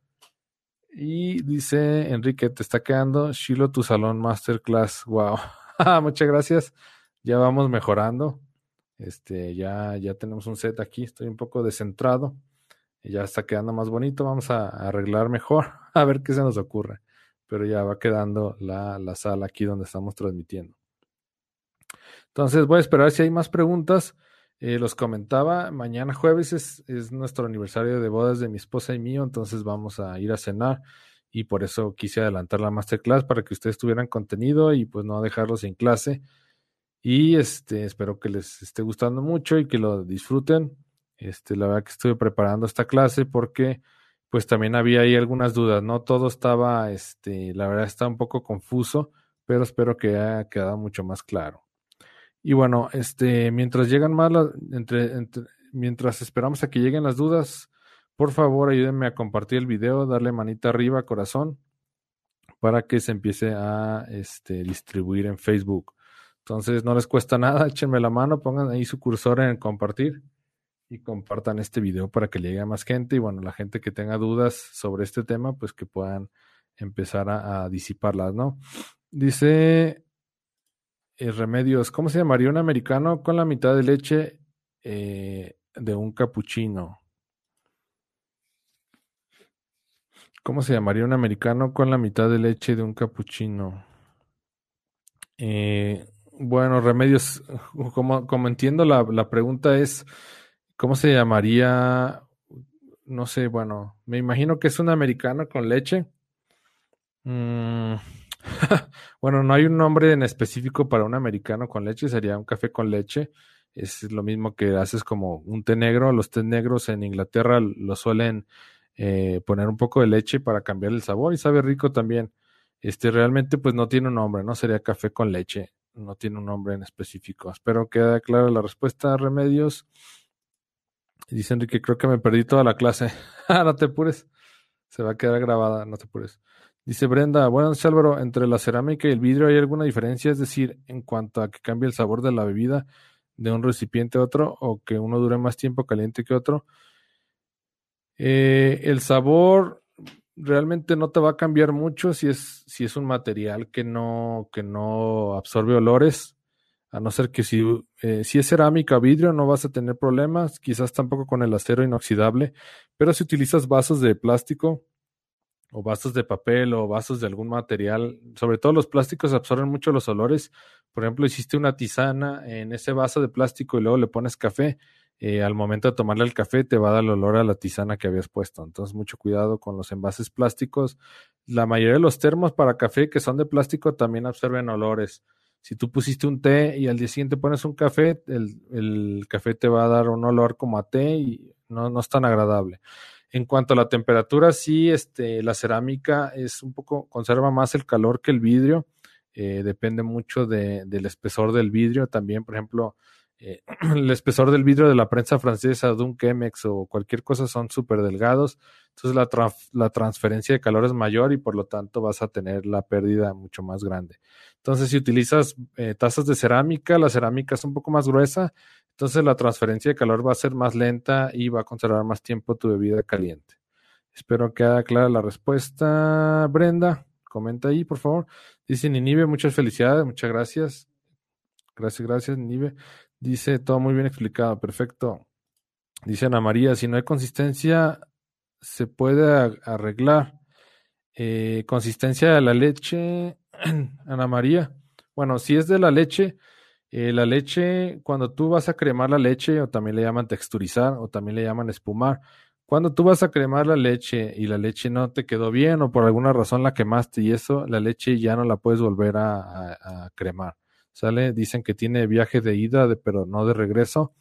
Y dice Enrique, te está quedando Shilo tu salón masterclass. Wow. <laughs> Muchas gracias. Ya vamos mejorando. Este, ya, ya tenemos un set aquí. Estoy un poco descentrado. Ya está quedando más bonito. Vamos a, arreglar mejor. <laughs> A ver qué se nos ocurre. Pero ya va quedando la, la sala aquí donde estamos transmitiendo. Entonces voy a esperar si hay más preguntas. Eh, los comentaba, mañana jueves es, nuestro aniversario de bodas de mi esposa y mío, entonces vamos a ir a cenar y por eso quise adelantar la masterclass para que ustedes tuvieran contenido y pues no dejarlos sin clase. Y este, espero que les esté gustando mucho y que lo disfruten. Este, la verdad que estuve preparando esta clase porque pues también había ahí algunas dudas, ¿no? Todo estaba, este, la verdad está un poco confuso, pero espero que haya quedado mucho más claro. Y bueno, este, mientras llegan más, mientras esperamos a que lleguen las dudas, por favor ayúdenme a compartir el video, darle manita arriba, corazón, para que se empiece a este, distribuir en Facebook. Entonces no les cuesta nada, <laughs> échenme la mano, pongan ahí su cursor en compartir y compartan este video para que llegue a más gente y bueno, la gente que tenga dudas sobre este tema, pues que puedan empezar a disiparlas, ¿no? Dice eh, remedios. ¿Cómo se llamaría un americano con la mitad de leche eh, de un capuchino? ¿Cómo se llamaría un americano con la mitad de leche de un capuchino? Eh, bueno, remedios, <laughs> como, como entiendo la, la, pregunta es, ¿cómo se llamaría? No sé, bueno, me imagino que es un americano con leche. Mm, <laughs> bueno, no hay un nombre en específico para un americano con leche, sería un café con leche. Es lo mismo que haces como un té negro. Los té negros en Inglaterra lo suelen eh, poner un poco de leche para cambiar el sabor y sabe rico también. Este realmente pues no tiene un nombre, ¿no? Sería café con leche, no tiene un nombre en específico. Espero que quede clara la respuesta, Remedios. Dice Enrique, creo que me perdí toda la clase. <laughs> no te apures. Se va a quedar grabada, no te apures. Dice Brenda, buenas Álvaro, entre la cerámica y el vidrio hay alguna diferencia, es decir, en cuanto a que cambie el sabor de la bebida de un recipiente a otro o que uno dure más tiempo caliente que otro. Eh, el sabor realmente no te va a cambiar mucho si es, si es un material que no, que no absorbe olores, a no ser que si, eh, si es cerámica o vidrio no vas a tener problemas, quizás tampoco con el acero inoxidable, pero si utilizas vasos de plástico, o vasos de papel o vasos de algún material, sobre todo los plásticos absorben mucho los olores. Por ejemplo, hiciste una tisana en ese vaso de plástico y luego le pones café, eh, al momento de tomarle el café te va a dar el olor a la tisana que habías puesto. Entonces, mucho cuidado con los envases plásticos. La mayoría de los termos para café que son de plástico también absorben olores. Si tú pusiste un té y al día siguiente pones un café, el, café te va a dar un olor como a té y no, no es tan agradable. En cuanto a la temperatura, sí, este, la cerámica es un poco, conserva más el calor que el vidrio. Eh, depende mucho de, del espesor del vidrio. También, por ejemplo, eh, <clears throat> el espesor del vidrio de la prensa francesa, de un Chemex o cualquier cosa son súper delgados. Entonces la, la transferencia de calor es mayor y por lo tanto vas a tener la pérdida mucho más grande. Entonces, si utilizas eh, tazas de cerámica, la cerámica es un poco más gruesa, entonces la transferencia de calor va a ser más lenta y va a conservar más tiempo tu bebida caliente. Espero que haya clara la respuesta, Brenda. Comenta ahí, por favor. Dice Ninive, muchas felicidades, muchas gracias. Gracias, gracias, Ninive. Dice todo muy bien explicado, perfecto. Dice Ana María, si no hay consistencia, se puede arreglar. Eh, consistencia de la leche, <clears throat> Ana María. Bueno, si es de la leche, eh, la leche, cuando tú vas a cremar la leche, o también le llaman texturizar, o también le llaman espumar, cuando tú vas a cremar la leche y la leche no te quedó bien o por alguna razón la quemaste y eso, la leche ya no la puedes volver a, cremar. ¿Sale? Dicen que tiene viaje de ida, pero no de regreso.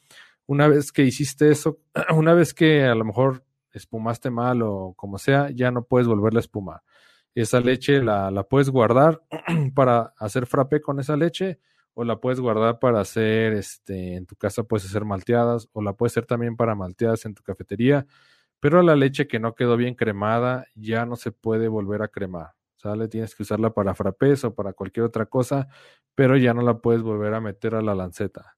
Una vez que hiciste eso, <clears throat> una vez que a lo mejor espumaste mal o como sea, ya no puedes volverla a espumar. Esa leche la, la puedes guardar <clears throat> para hacer frappé con esa leche o la puedes guardar para hacer, este, en tu casa puedes hacer malteadas, o la puedes hacer también para malteadas en tu cafetería, pero la leche que no quedó bien cremada ya no se puede volver a cremar, ¿sale? Tienes que usarla para frappés o para cualquier otra cosa, pero ya no la puedes volver a meter a la lanceta.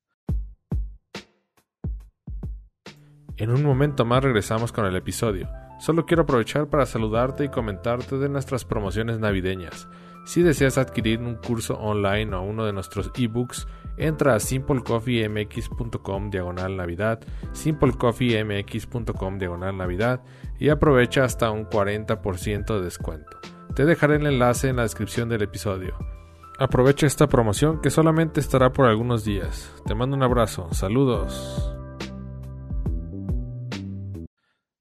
En un momento más regresamos con el episodio. Solo quiero aprovechar para saludarte y comentarte de nuestras promociones navideñas. Si deseas adquirir un curso online o uno de nuestros ebooks, entra a simplecoffeemx.com diagonal navidad, simplecoffeemx.com diagonal navidad y aprovecha hasta un 40% de descuento. Te dejaré el enlace en la descripción del episodio. Aprovecha esta promoción que solamente estará por algunos días. Te mando un abrazo, saludos.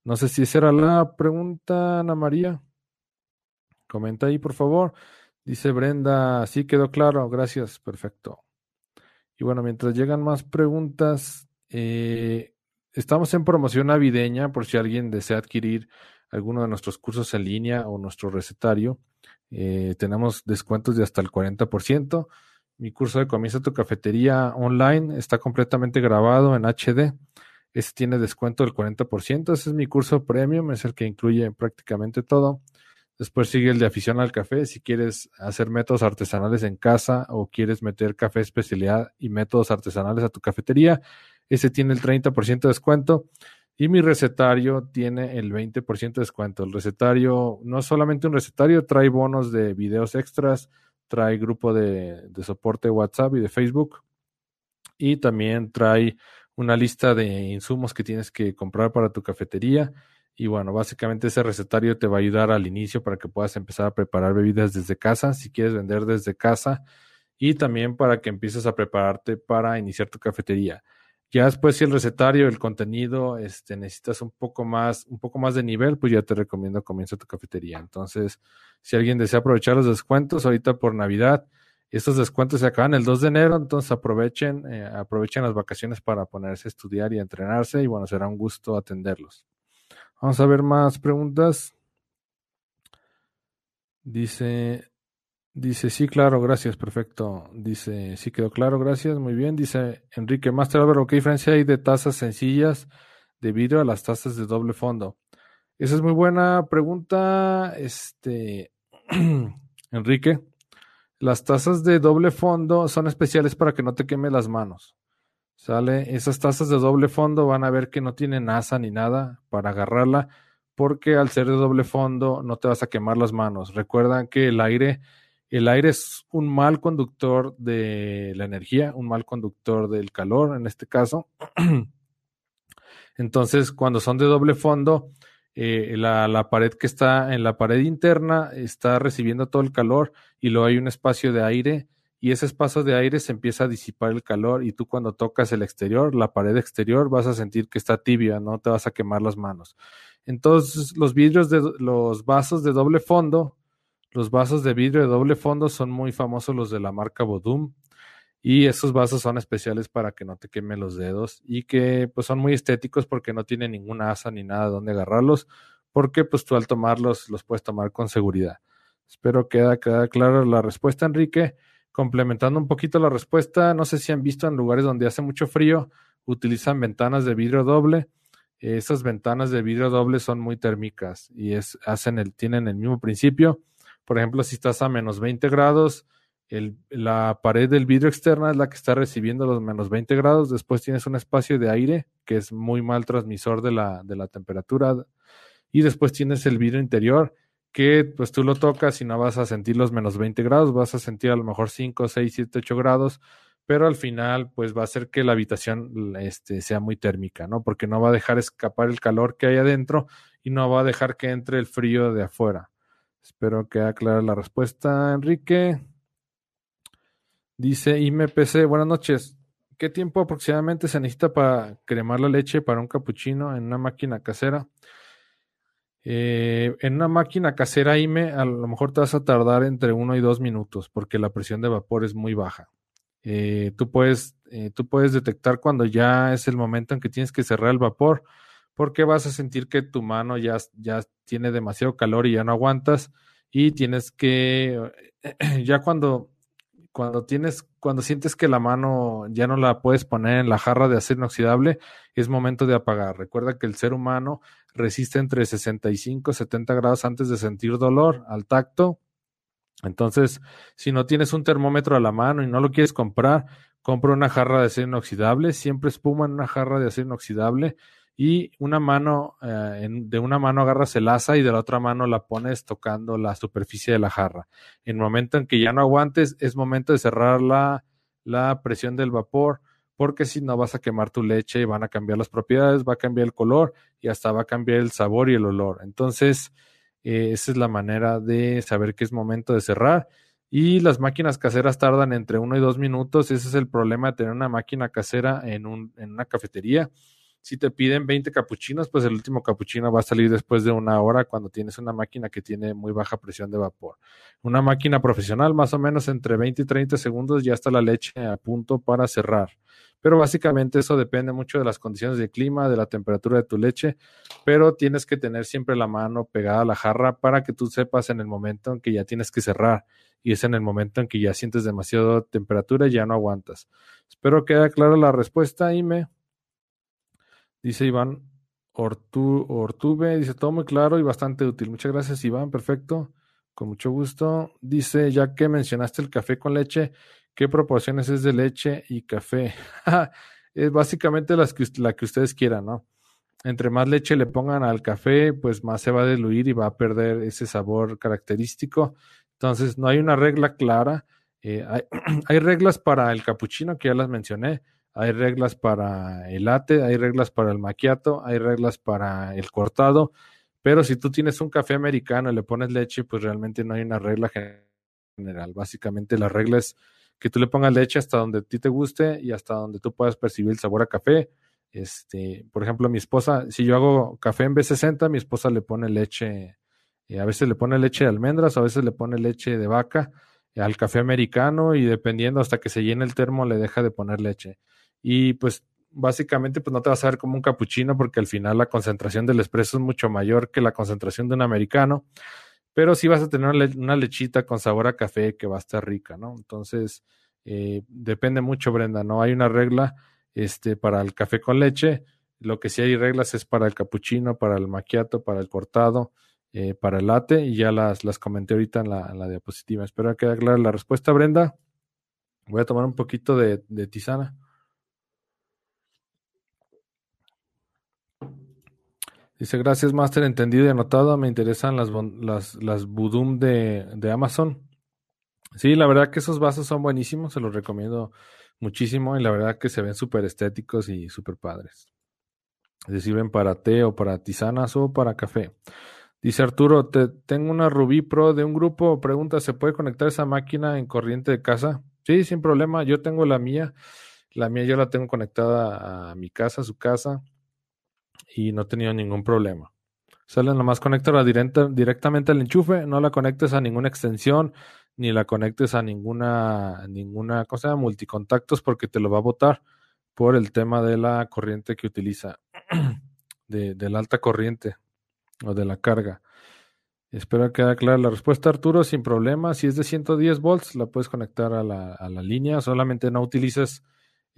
No sé si esa era la pregunta, Ana María. Comenta ahí, por favor. Dice Brenda, sí quedó claro, gracias, perfecto. Y bueno, mientras llegan más preguntas, eh, estamos en promoción navideña por si alguien desea adquirir alguno de nuestros cursos en línea o nuestro recetario. Eh, tenemos descuentos de hasta el 40%. Mi curso de Comienza tu cafetería online está completamente grabado en HD. Ese tiene descuento del 40%. Ese es mi curso premium, es el que incluye prácticamente todo. Después sigue el de afición al café. Si quieres hacer métodos artesanales en casa o quieres meter café especialidad y métodos artesanales a tu cafetería, ese tiene el 30% de descuento. Y mi recetario tiene el 20% de descuento. El recetario, no solamente un recetario, trae bonos de videos extras, trae grupo de, de soporte WhatsApp y de Facebook. Y también trae una lista de insumos que tienes que comprar para tu cafetería y bueno, básicamente ese recetario te va a ayudar al inicio para que puedas empezar a preparar bebidas desde casa, si quieres vender desde casa, y también para que empieces a prepararte para iniciar tu cafetería. Ya después, si el recetario, el contenido, este, necesitas un poco más, un poco más de nivel, pues ya te recomiendo comienza tu cafetería. Entonces, si alguien desea aprovechar los descuentos ahorita por Navidad, estos descuentos se acaban el 2 de enero, entonces aprovechen, eh, aprovechen las vacaciones para ponerse a estudiar y a entrenarse, y bueno, será un gusto atenderlos. Vamos a ver más preguntas. Dice, dice, sí, claro, gracias, perfecto. Dice, sí quedó claro, gracias, muy bien. Dice Enrique Master Álvaro, ¿qué diferencia hay de tazas sencillas de vidrio a las tazas de doble fondo? Esa es muy buena pregunta, este, <clears throat> Enrique. Las tazas de doble fondo son especiales para que no te queme las manos. ¿Sale? Esas tazas de doble fondo van a ver que no tienen asa ni nada para agarrarla, porque al ser de doble fondo no te vas a quemar las manos. Recuerdan que el aire, el aire es un mal conductor de la energía, un mal conductor del calor en este caso. <clears throat> Entonces, cuando son de doble fondo, eh, la, la, pared que está en la pared interna está recibiendo todo el calor y luego hay un espacio de aire y ese espacio de aire se empieza a disipar el calor y tú cuando tocas el exterior, la pared exterior, vas a sentir que está tibia, no te vas a quemar las manos. Entonces, los vidrios de los vasos de doble fondo, los vasos de vidrio de doble fondo son muy famosos los de la marca Bodum. Y esos vasos son especiales para que no te quemen los dedos y que pues son muy estéticos porque no tienen ninguna asa ni nada donde agarrarlos, porque pues tú al tomarlos los puedes tomar con seguridad. Espero que quede clara la respuesta, Enrique. Complementando un poquito la respuesta, no sé si han visto en lugares donde hace mucho frío, utilizan ventanas de vidrio doble. Esas ventanas de vidrio doble son muy térmicas y hacen el, tienen el mismo principio. Por ejemplo, si estás a menos 20 grados, la pared del vidrio externa es la que está recibiendo los menos 20 grados. Después tienes un espacio de aire que es muy mal transmisor de la, de la temperatura. Y después tienes el vidrio interior que pues tú lo tocas y no vas a sentir los menos 20 grados, vas a sentir a lo mejor 5, 6, 7, 8 grados, pero al final pues va a hacer que la habitación este, sea muy térmica, ¿no? Porque no va a dejar escapar el calor que hay adentro y no va a dejar que entre el frío de afuera. Espero que aclare la respuesta, Enrique. Dice IMPC, buenas noches. ¿Qué tiempo aproximadamente se necesita para cremar la leche para un capuchino en una máquina casera? Eh, en una máquina casera IME a lo mejor te vas a tardar entre uno y dos minutos porque la presión de vapor es muy baja. Eh, tú, puedes, eh, tú puedes detectar cuando ya es el momento en que tienes que cerrar el vapor porque vas a sentir que tu mano ya, ya tiene demasiado calor y ya no aguantas y tienes que, <clears throat> ya cuando, cuando tienes, cuando sientes que la mano ya no la puedes poner en la jarra de acero inoxidable, es momento de apagar. Recuerda que el ser humano resiste entre 65 y 70 grados antes de sentir dolor al tacto. Entonces, si no tienes un termómetro a la mano y no lo quieres comprar, compra una jarra de acero inoxidable, siempre espuma en una jarra de acero inoxidable y una mano, eh, de una mano agarras el asa y de la otra mano la pones tocando la superficie de la jarra. En el momento en que ya no aguantes, es momento de cerrar la, la presión del vapor porque si no vas a quemar tu leche y van a cambiar las propiedades, va a cambiar el color y hasta va a cambiar el sabor y el olor. Entonces, eh, esa es la manera de saber que es momento de cerrar. Y las máquinas caseras tardan entre uno y dos minutos. Ese es el problema de tener una máquina casera en, un, en una cafetería. Si te piden 20 capuchinos, pues el último capuchino va a salir después de una hora cuando tienes una máquina que tiene muy baja presión de vapor. Una máquina profesional, más o menos entre 20 y 30 segundos, ya está la leche a punto para cerrar. Pero básicamente eso depende mucho de las condiciones de clima, de la temperatura de tu leche, pero tienes que tener siempre la mano pegada a la jarra para que tú sepas en el momento en que ya tienes que cerrar y es en el momento en que ya sientes demasiada temperatura y ya no aguantas. Espero que haya clara la respuesta, Ime. Dice Iván Ortu, Ortube, dice todo muy claro y bastante útil. Muchas gracias, Iván, perfecto. Con mucho gusto. Dice, ya que mencionaste el café con leche, ¿qué proporciones es de leche y café? <laughs> es básicamente las que, la que ustedes quieran, ¿no? Entre más leche le pongan al café, pues más se va a diluir y va a perder ese sabor característico. Entonces, no hay una regla clara. Eh, hay, <clears throat> hay reglas para el capuchino, que ya las mencioné hay reglas para el latte, hay reglas para el macchiato, hay reglas para el cortado, pero si tú tienes un café americano y le pones leche, pues realmente no hay una regla general. Básicamente la regla es que tú le pongas leche hasta donde a ti te guste y hasta donde tú puedas percibir el sabor a café. Este, por ejemplo, mi esposa, si yo hago café en B60, mi esposa le pone leche, eh, a veces le pone leche de almendras, a veces le pone leche de vaca al café americano y dependiendo hasta que se llene el termo le deja de poner leche y pues básicamente pues no te vas a ver como un capuchino porque al final la concentración del espresso es mucho mayor que la concentración de un americano, pero sí vas a tener una lechita con sabor a café que va a estar rica, ¿no? Entonces, eh, depende mucho, Brenda, no hay una regla este, para el café con leche, lo que sí hay reglas es para el capuchino, para el macchiato, para el cortado, eh, para el latte y ya las, las comenté ahorita en la, la diapositiva. Espero que quede clara la respuesta, Brenda. Voy a tomar un poquito de, de tisana. Dice, gracias, Master, entendido y anotado. Me interesan las, las, las Budum de, de Amazon. Sí, la verdad que esos vasos son buenísimos, se los recomiendo muchísimo y la verdad que se ven súper estéticos y súper padres. Se sirven para té o para tisanas o para café. Dice Arturo, te, tengo una Rubí Pro de un grupo. Pregunta, ¿se puede conectar esa máquina en corriente de casa? Sí, sin problema. Yo tengo la mía. La mía yo la tengo conectada a mi casa, a su casa y no he tenido ningún problema. Sale nomás directa, directamente al enchufe, no la conectes a ninguna extensión, ni la conectes a ninguna, ninguna cosa multicontactos porque te lo va a botar por el tema de la corriente que utiliza, <clears throat> de, de la alta corriente o de la carga. Espero que quede clara la respuesta, Arturo, sin problema. Si es de 110 volts, la puedes conectar a la, a la línea. Solamente no utilices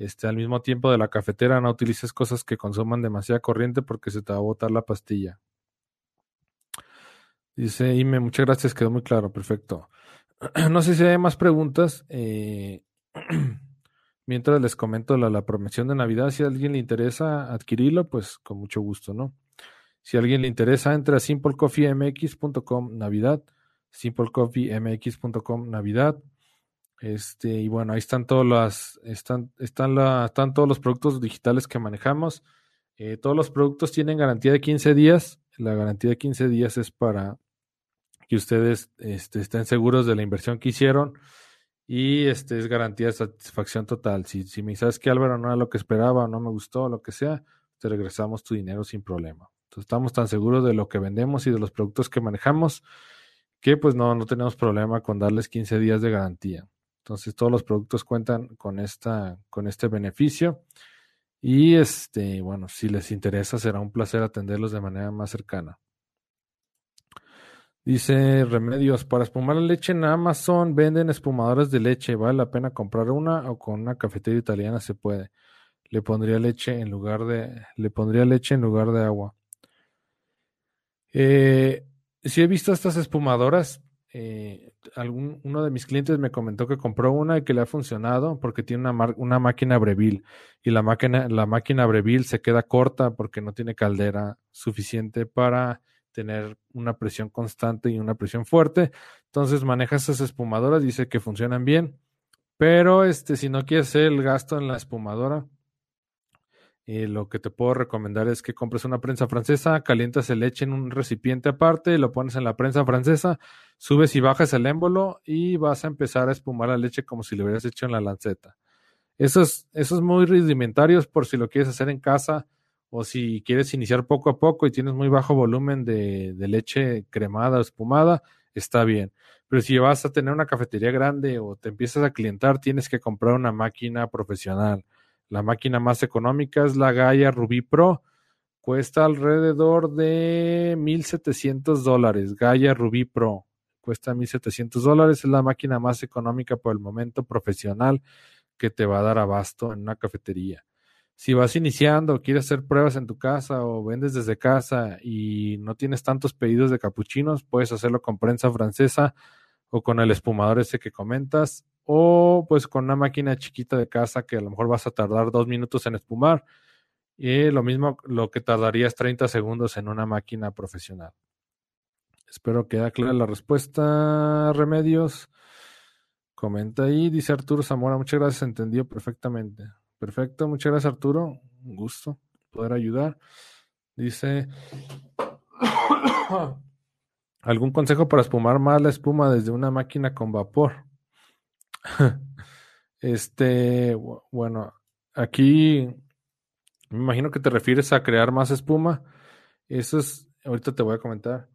este, al mismo tiempo de la cafetera, no utilices cosas que consuman demasiada corriente porque se te va a botar la pastilla. Dice Ime, muchas gracias, quedó muy claro, perfecto. <clears throat> No sé si hay más preguntas. Eh, <clears throat> mientras les comento la, promoción de Navidad, si a alguien le interesa adquirirlo, pues con mucho gusto, ¿no? Si a alguien le interesa, entra a simplecoffeemx.com Navidad, simplecoffeemx.com Navidad. Este, y bueno, ahí están todas las, están, están, la, están todos los productos digitales que manejamos. Eh, todos los productos tienen garantía de 15 días. La garantía de 15 días es para que ustedes este, estén seguros de la inversión que hicieron y este es garantía de satisfacción total. Si, si me sabes que Álvaro no era lo que esperaba no me gustó, lo que sea, te regresamos tu dinero sin problema. Entonces, estamos tan seguros de lo que vendemos y de los productos que manejamos que pues no, no tenemos problema con darles 15 días de garantía. Entonces todos los productos cuentan con, esta, con este beneficio. Y este, bueno, si les interesa, será un placer atenderlos de manera más cercana. Dice Remedios, para espumar la leche en Amazon venden espumadores de leche. ¿Vale la pena comprar una o con una cafetería italiana se puede? Le pondría leche en lugar de, le pondría leche en lugar de agua. Eh, sí he visto estas espumadoras. Eh, uno de mis clientes me comentó que compró una y que le ha funcionado porque tiene una, una máquina Breville y la máquina, la máquina Breville se queda corta porque no tiene caldera suficiente para tener una presión constante y una presión fuerte. Entonces maneja esas espumadoras, dice que funcionan bien, pero este, si no quieres hacer el gasto en la espumadora, eh, lo que te puedo recomendar es que compres una prensa francesa, calientas el leche en un recipiente aparte, lo pones en la prensa francesa, subes y bajas el émbolo y vas a empezar a espumar la leche como si lo hubieras hecho en la lanceta. Eso es, muy rudimentario por si lo quieres hacer en casa o si quieres iniciar poco a poco y tienes muy bajo volumen de, de leche cremada o espumada, está bien. Pero si vas a tener una cafetería grande o te empiezas a clientar, tienes que comprar una máquina profesional la máquina más económica es la Gaia Ruby Pro. Cuesta alrededor de 1.700 dólares. Gaia Ruby Pro. Cuesta 1.700 dólares. Es la máquina más económica por el momento profesional que te va a dar abasto en una cafetería. Si vas iniciando, quieres hacer pruebas en tu casa o vendes desde casa y no tienes tantos pedidos de capuchinos, puedes hacerlo con prensa francesa o con el espumador ese que comentas o pues con una máquina chiquita de casa que a lo mejor vas a tardar dos minutos en espumar y lo mismo lo que tardarías 30 segundos en una máquina profesional. Espero que quede clara la respuesta, Remedios. Comenta ahí, dice Arturo Zamora, muchas gracias, entendido perfectamente. Perfecto, muchas gracias Arturo, un gusto poder ayudar. Dice, <coughs> ¿algún consejo para espumar más la espuma desde una máquina con vapor? <laughs> Este, bueno, aquí me imagino que te refieres a crear más espuma. Eso es, ahorita te voy a comentar.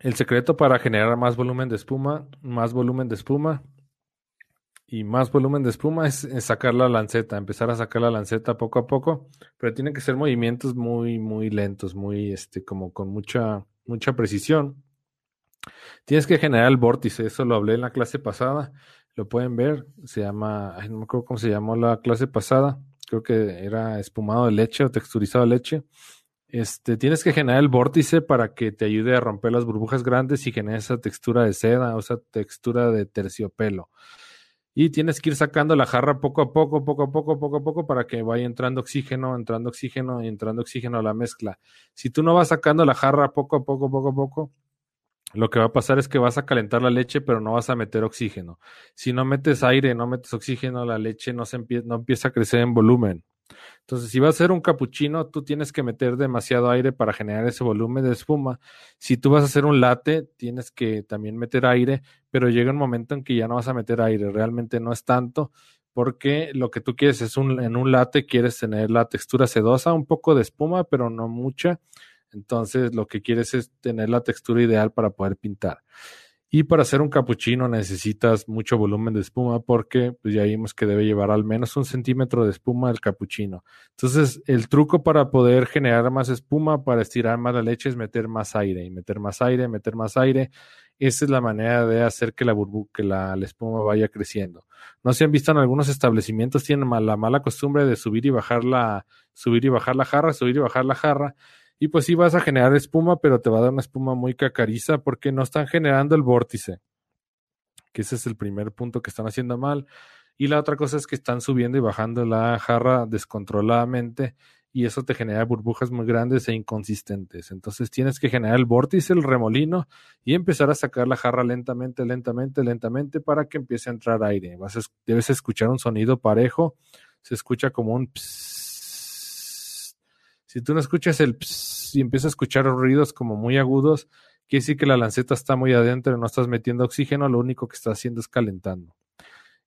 El secreto para generar más volumen de espuma, más volumen de espuma y más volumen de espuma es, sacar la lanceta, empezar a sacar la lanceta poco a poco, pero tienen que ser movimientos muy, muy lentos, muy, este, como con mucha, mucha precisión Tienes que generar el vórtice, eso lo hablé en la clase pasada, lo pueden ver, se llama, no me acuerdo cómo se llamó la clase pasada, creo que era espumado de leche o texturizado de leche. Este, tienes que generar el vórtice para que te ayude a romper las burbujas grandes y genere esa textura de seda o esa textura de terciopelo. Y tienes que ir sacando la jarra poco a poco, poco a poco, poco a poco, para que vaya entrando oxígeno, entrando oxígeno y entrando oxígeno a la mezcla. Si tú no vas sacando la jarra poco a poco, poco a poco, lo que va a pasar es que vas a calentar la leche, pero no vas a meter oxígeno. Si no metes aire, no metes oxígeno, la leche no, se empieza a crecer en volumen. Entonces, si vas a hacer un capuchino, tú tienes que meter demasiado aire para generar ese volumen de espuma. Si tú vas a hacer un latte, tienes que también meter aire, pero llega un momento en que ya no vas a meter aire. Realmente no es tanto, porque lo que tú quieres es un, en un latte, quieres tener la textura sedosa, un poco de espuma, pero no mucha. Entonces lo que quieres es tener la textura ideal para poder pintar. Y para hacer un capuchino necesitas mucho volumen de espuma porque pues, ya vimos que debe llevar al menos un centímetro de espuma el capuchino. Entonces el truco para poder generar más espuma, para estirar más la leche es meter más aire y meter más aire, meter más aire. Esa es la manera de hacer que la burbuja, que la, espuma vaya creciendo. No se han visto en algunos establecimientos tienen la mala costumbre de subir y bajar la, subir y bajar la jarra, subir y bajar la jarra y pues sí vas a generar espuma, pero te va a dar una espuma muy cacariza porque no están generando el vórtice. Que ese es el primer punto que están haciendo mal. Y la otra cosa es que están subiendo y bajando la jarra descontroladamente y eso te genera burbujas muy grandes e inconsistentes. Entonces tienes que generar el vórtice, el remolino y empezar a sacar la jarra lentamente, lentamente, lentamente para que empiece a entrar aire. Vas debes escuchar un sonido parejo. Se escucha como un si tú no escuchas el pss y empiezas a escuchar ruidos como muy agudos, quiere decir que la lanceta está muy adentro, no estás metiendo oxígeno, lo único que estás haciendo es calentando.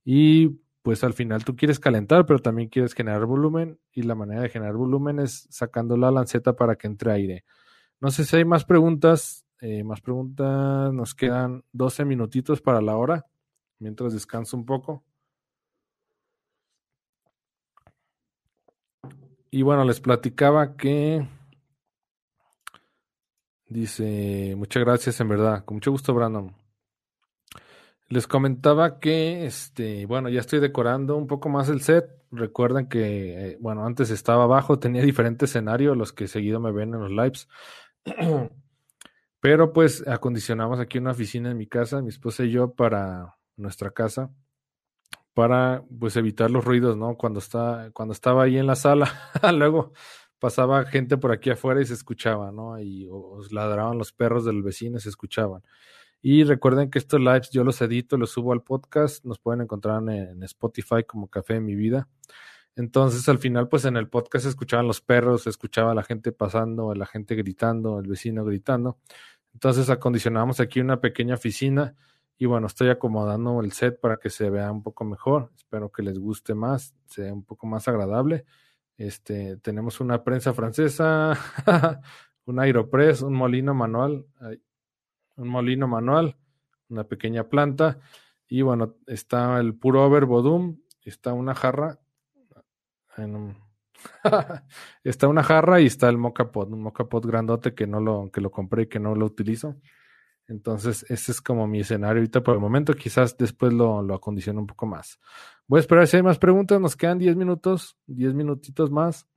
Y pues al final tú quieres calentar, pero también quieres generar volumen y la manera de generar volumen es sacando la lanceta para que entre aire. No sé si hay más preguntas. Eh, más preguntas. Nos quedan 12 minutitos para la hora, mientras descanso un poco. Y bueno, les platicaba que dice, muchas gracias en verdad, con mucho gusto Brandon. Les comentaba que, este, bueno, ya estoy decorando un poco más el set. Recuerden que, eh, bueno, antes estaba abajo, tenía diferentes escenarios, los que seguido me ven en los lives. <clears throat> Pero pues acondicionamos aquí una oficina en mi casa, mi esposa y yo, para nuestra casa para pues evitar los ruidos, ¿no? Cuando está, cuando estaba ahí en la sala, <laughs> luego pasaba gente por aquí afuera y se escuchaba, ¿no? Y ladraban los perros del vecino y se escuchaban. Y recuerden que estos lives yo los edito, los subo al podcast, nos pueden encontrar en, Spotify como Café de mi vida. Entonces al final pues en el podcast escuchaban los perros, se escuchaba la gente pasando, la gente gritando, el vecino gritando. Entonces acondicionamos aquí una pequeña oficina y bueno, estoy acomodando el set para que se vea un poco mejor. Espero que les guste más, sea un poco más agradable. Este, tenemos una prensa francesa, <laughs> un Aeropress, un molino manual, un molino manual, una pequeña planta. Y bueno, está el puro over bodum, está una jarra. <laughs> está una jarra y está el mocha pot, un mocha pot grandote que no lo, que lo compré y que no lo utilizo. Entonces, ese es como mi escenario ahorita por el momento. Quizás después lo, lo acondiciono un poco más. Voy a esperar si hay más preguntas. Nos quedan 10 minutos, 10 minutitos más.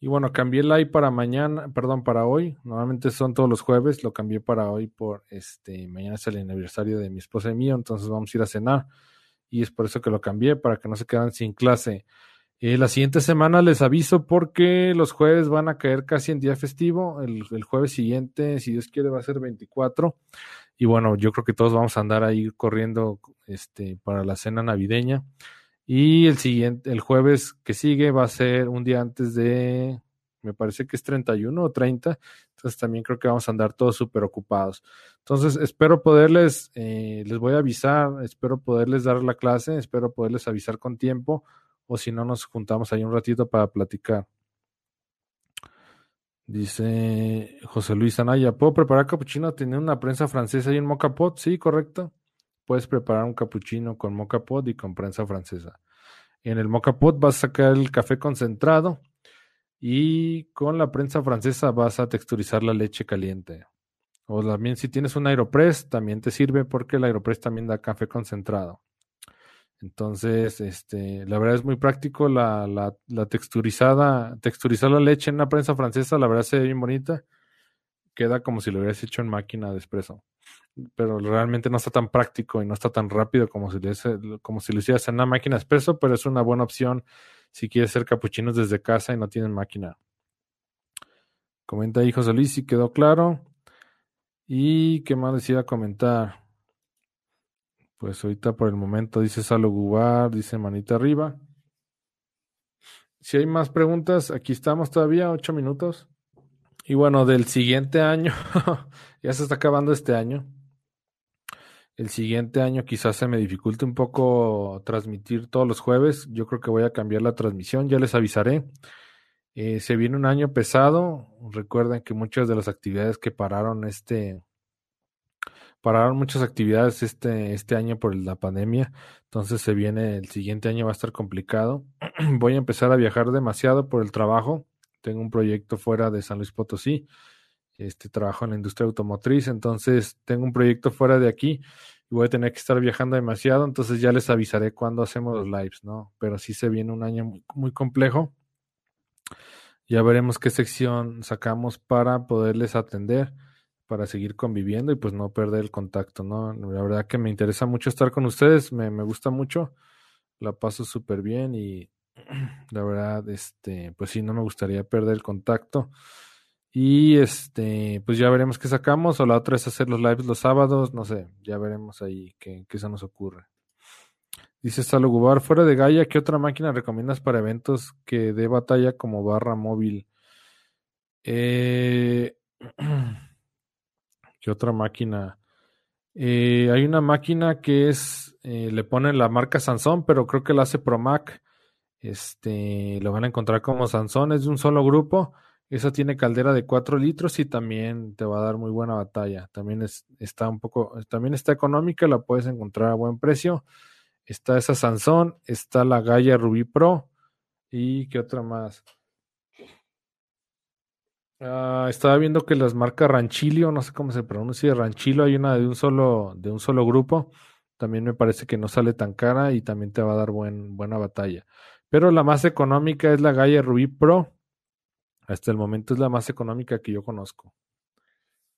Y bueno, cambié el live para mañana, perdón, para hoy. Normalmente son todos los jueves, lo cambié para hoy por este, mañana es el aniversario de mi esposa y mío, entonces vamos a ir a cenar. Y es por eso que lo cambié, para que no se quedan sin clase. Eh, la siguiente semana les aviso porque los jueves van a caer casi en día festivo. El, jueves siguiente, si Dios quiere, va a ser 24. Y bueno, yo creo que todos vamos a andar ahí corriendo este, para la cena navideña. Y el siguiente, el jueves que sigue va a ser un día antes de, me parece que es 31 o 30. Entonces también creo que vamos a andar todos súper ocupados. Entonces espero poderles, eh, les voy a avisar, espero poderles dar la clase, espero poderles avisar con tiempo o si no nos juntamos ahí un ratito para platicar. Dice José Luis Anaya, ¿puedo preparar capuchino teniendo una prensa francesa y un mocha pot? Sí, correcto. Puedes preparar un capuchino con mocha pot y con prensa francesa. En el mocha pot vas a sacar el café concentrado y con la prensa francesa vas a texturizar la leche caliente. O también si tienes un Aeropress, también te sirve porque el Aeropress también da café concentrado. Entonces, este, la verdad es muy práctico la, la, texturizada, texturizar la leche en una prensa francesa, la verdad se ve bien bonita. Queda como si lo hubieras hecho en máquina de espresso. Pero realmente no está tan práctico y no está tan rápido como si, lo, como si lo hicieras en una máquina de espresso, pero es una buena opción si quieres hacer capuchinos desde casa y no tienen máquina. Comenta ahí José Luis si quedó claro. ¿Y qué más decía comentar? Pues ahorita por el momento dice Salo Gubar, dice manita arriba. Si hay más preguntas, aquí estamos todavía, ocho minutos. Y bueno, del siguiente año, <laughs> ya se está acabando este año. El siguiente año quizás se me dificulte un poco transmitir todos los jueves. Yo creo que voy a cambiar la transmisión, ya les avisaré. Eh, se viene un año pesado. Recuerden que muchas de las actividades que pararon este, pararon muchas actividades este, este año por la pandemia. Entonces se viene, el siguiente año va a estar complicado. <clears throat> Voy a empezar a viajar demasiado por el trabajo. Tengo un proyecto fuera de San Luis Potosí este trabajo en la industria automotriz, entonces tengo un proyecto fuera de aquí y voy a tener que estar viajando demasiado, entonces ya les avisaré cuando hacemos los lives, ¿no? Pero sí se viene un año muy, muy complejo. Ya veremos qué sección sacamos para poderles atender, para seguir conviviendo y pues no perder el contacto, ¿no? La verdad que me interesa mucho estar con ustedes, me, me gusta mucho, la paso súper bien y <clears throat> la verdad, este, pues sí, no me gustaría perder el contacto. Y este, pues ya veremos qué sacamos. O la otra es hacer los lives los sábados. No sé, ya veremos ahí qué, qué se nos ocurre. Dice Gubar, fuera de Gaia, ¿qué otra máquina recomiendas para eventos que dé batalla como barra móvil? Eh, <clears throat> ¿Qué otra máquina? Eh, hay una máquina que es, eh, le ponen la marca Sansón, pero creo que la hace ProMac. Este, lo van a encontrar como Sansón, es de un solo grupo esa tiene caldera de 4 litros y también te va a dar muy buena batalla. También es, está un poco, también está económica, la puedes encontrar a buen precio. Está esa Sansón, está la Gaia Ruby Pro y qué otra más. Ah, estaba viendo que las marcas Ranchilio, no sé cómo se pronuncia, Ranchilo, hay una de un solo, de un solo grupo. También me parece que no sale tan cara y también te va a dar buen, buena batalla. Pero la más económica es la Gaia Ruby Pro hasta el momento es la más económica que yo conozco.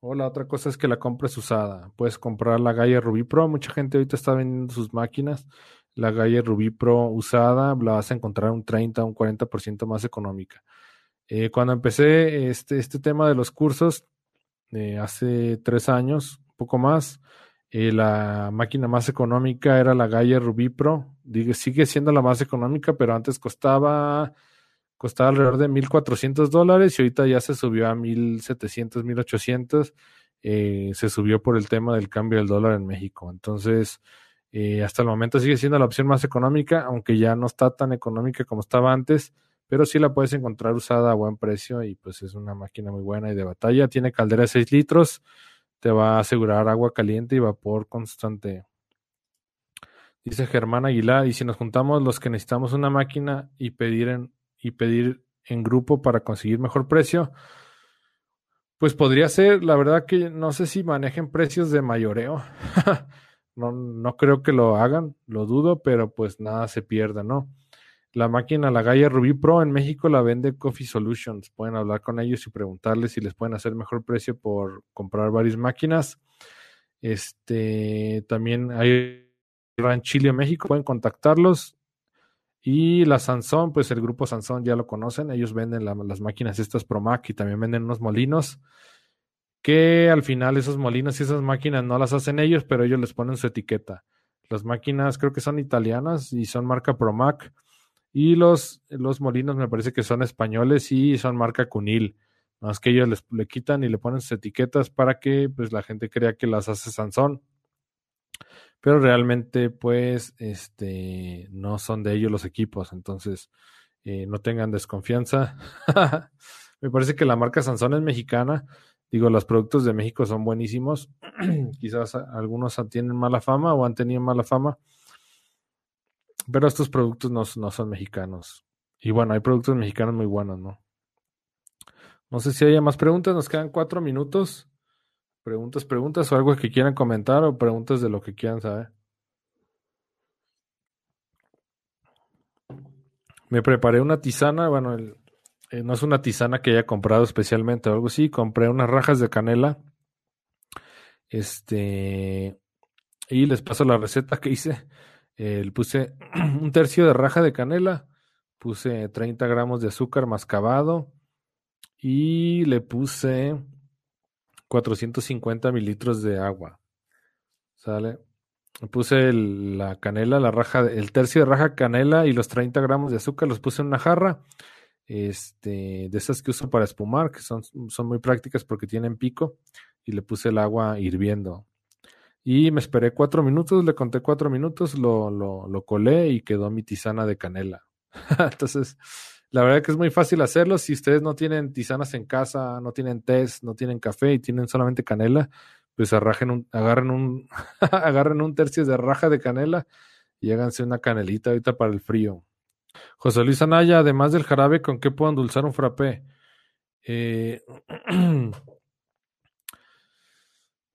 O la otra cosa es que la compres usada. Puedes comprar la Gaia Ruby Pro. Mucha gente ahorita está vendiendo sus máquinas. La Gaia Ruby Pro usada la vas a encontrar un 30 un 40% más económica. Eh, cuando empecé este, este tema de los cursos, eh, hace tres años, poco más, eh, la máquina más económica era la Gaia Ruby Pro. Digo, sigue siendo la más económica, pero antes costaba costaba alrededor de 1.400 dólares y ahorita ya se subió a 1.700, 1.800. Eh, se subió por el tema del cambio del dólar en México. Entonces, eh, hasta el momento sigue siendo la opción más económica, aunque ya no está tan económica como estaba antes, pero sí la puedes encontrar usada a buen precio y pues es una máquina muy buena y de batalla. Tiene caldera de 6 litros, te va a asegurar agua caliente y vapor constante. Dice Germán Aguilar, y si nos juntamos los que necesitamos una máquina y pedir en, y pedir en grupo para conseguir mejor precio, pues podría ser, la verdad que no sé si manejen precios de mayoreo. <laughs> no, no creo que lo hagan, lo dudo, pero pues nada se pierde, ¿no? La máquina, la Gaia Ruby Pro en México la vende Coffee Solutions. Pueden hablar con ellos y preguntarles si les pueden hacer mejor precio por comprar varias máquinas. Este también hay Ranchilio México, pueden contactarlos. Y la Sansón, pues el grupo Sansón ya lo conocen, ellos venden las máquinas estas ProMac y también venden unos molinos que al final esos molinos y esas máquinas no las hacen ellos, pero ellos les ponen su etiqueta. Las máquinas creo que son italianas y son marca ProMac y los, los molinos me parece que son españoles y son marca Cunil. Más que ellos les, le quitan y le ponen sus etiquetas para que pues la gente crea que las hace Sansón. Pero realmente pues este no son de ellos los equipos, entonces eh, no tengan desconfianza. <laughs> Me parece que la marca Sansón es mexicana, digo, los productos de México son buenísimos, <clears throat> quizás algunos tienen mala fama o han tenido mala fama, pero estos productos no, no son mexicanos. Y bueno, hay productos mexicanos muy buenos, ¿no? No sé si haya más preguntas, nos quedan cuatro minutos. Preguntas, preguntas o algo que quieran comentar o preguntas de lo que quieran saber. Me preparé una tisana, bueno, eh, no es una tisana que haya comprado especialmente o algo así, compré unas rajas de canela. Este, y les paso la receta que hice. Puse <clears throat> un tercio de raja de canela, puse 30 gramos de azúcar mascabado y le puse 450 mililitros de agua. ¿Sale? Puse la canela, la raja, el tercio de raja canela y los 30 gramos de azúcar los puse en una jarra. Este, de esas que uso para espumar, que son, son muy prácticas porque tienen pico. Y le puse el agua hirviendo. Y me esperé cuatro minutos, le conté cuatro minutos, lo, lo, colé y quedó mi tisana de canela. <laughs> Entonces, la verdad que es muy fácil hacerlo. Si ustedes no tienen tisanas en casa, no tienen test, no tienen café y tienen solamente canela, pues arrajen un, agarren un, <laughs> agarren un tercio de raja de canela y háganse una canelita ahorita para el frío. José Luis Anaya, además del jarabe, ¿con qué puedo endulzar un frappé? Eh, <clears throat>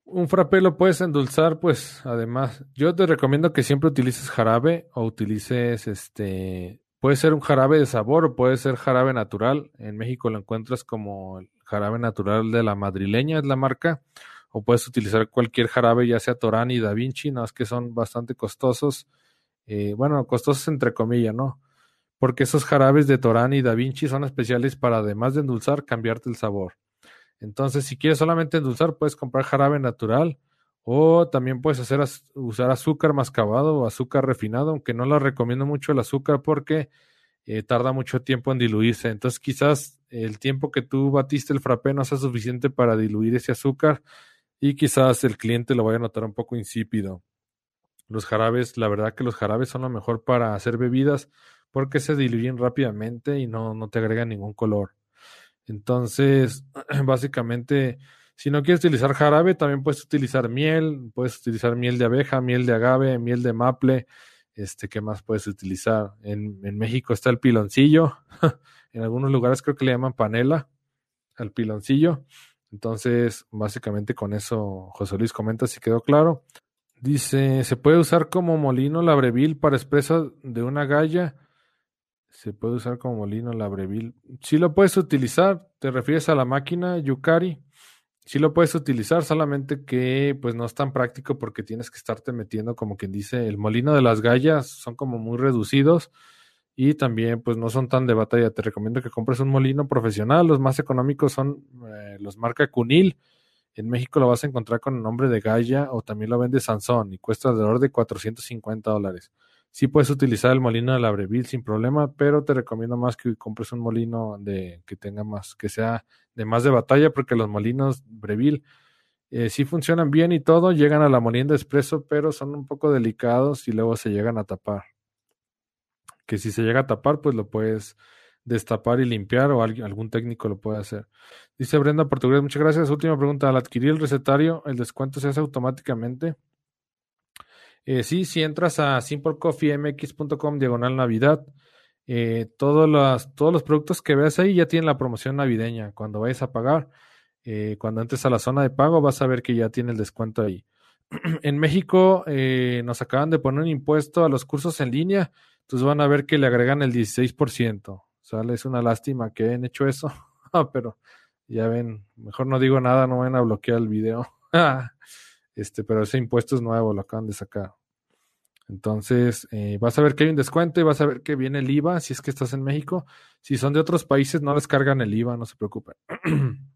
un frappé lo puedes endulzar, pues, además, yo te recomiendo que siempre utilices jarabe o utilices este Puede ser un jarabe de sabor o puede ser jarabe natural. En México lo encuentras como el jarabe natural de la madrileña, es la marca. O puedes utilizar cualquier jarabe, ya sea Torán y Da Vinci, no es que son bastante costosos. Eh, bueno, costosos entre comillas, ¿no? Porque esos jarabes de Torán y Da Vinci son especiales para, además de endulzar, cambiarte el sabor. Entonces, si quieres solamente endulzar, puedes comprar jarabe natural o también puedes hacer usar azúcar mascabado o azúcar refinado, aunque no la recomiendo mucho el azúcar porque eh, tarda mucho tiempo en diluirse. Entonces quizás el tiempo que tú batiste el frappé no sea suficiente para diluir ese azúcar y quizás el cliente lo vaya a notar un poco insípido. Los jarabes, la verdad que los jarabes son lo mejor para hacer bebidas porque se diluyen rápidamente y no, no te agregan ningún color. Entonces, <clears throat> básicamente si no quieres utilizar jarabe, también puedes utilizar miel, puedes utilizar miel de abeja, miel de agave, miel de maple. Este, ¿qué más puedes utilizar? En, México está el piloncillo. <laughs> en algunos lugares creo que le llaman panela al piloncillo. Entonces, básicamente con eso José Luis comenta si quedó claro. Dice, ¿se puede usar como molino labrevil para expreso de una galla? Se puede usar como molino labrevil. Si lo puedes utilizar, te refieres a la máquina Yukari sí lo puedes utilizar, solamente que pues no es tan práctico porque tienes que estarte metiendo, como quien dice, el molino de las gallas son como muy reducidos y también pues no son tan de batalla. Te recomiendo que compres un molino profesional, los más económicos son eh, los marca Cunil. En México lo vas a encontrar con el nombre de Galla o también lo vende Sansón y cuesta alrededor de 450 dólares. Sí puedes utilizar el molino de la Breville sin problema, pero te recomiendo más que compres un molino de que tenga más, que sea de más de batalla, porque los molinos Breville eh, sí funcionan bien y todo, llegan a la molienda expreso, pero son un poco delicados y luego se llegan a tapar. Que si se llega a tapar, pues lo puedes destapar y limpiar o algún técnico lo puede hacer. Dice Brenda Portugués, muchas gracias. Última pregunta, al adquirir el recetario, ¿el descuento se hace automáticamente? Eh, sí, si entras a simplecoffeemx.com diagonal Navidad, eh, todos, los, todos los productos que veas ahí ya tienen la promoción navideña. Cuando vayas a pagar, eh, cuando entres a la zona de pago, vas a ver que ya tiene el descuento ahí. <clears throat> en México eh, nos acaban de poner un impuesto a los cursos en línea, entonces van a ver que le agregan el 16%. ¿Sale? Es una lástima que hayan hecho eso, <laughs> pero ya ven, mejor no digo nada, no van a bloquear el video. <laughs> Este, pero ese impuesto es nuevo, lo acaban de sacar. Entonces, eh, vas a ver que hay un descuento y vas a ver que viene el IVA si es que estás en México. Si son de otros países, no les cargan el IVA, no se preocupen. <clears throat>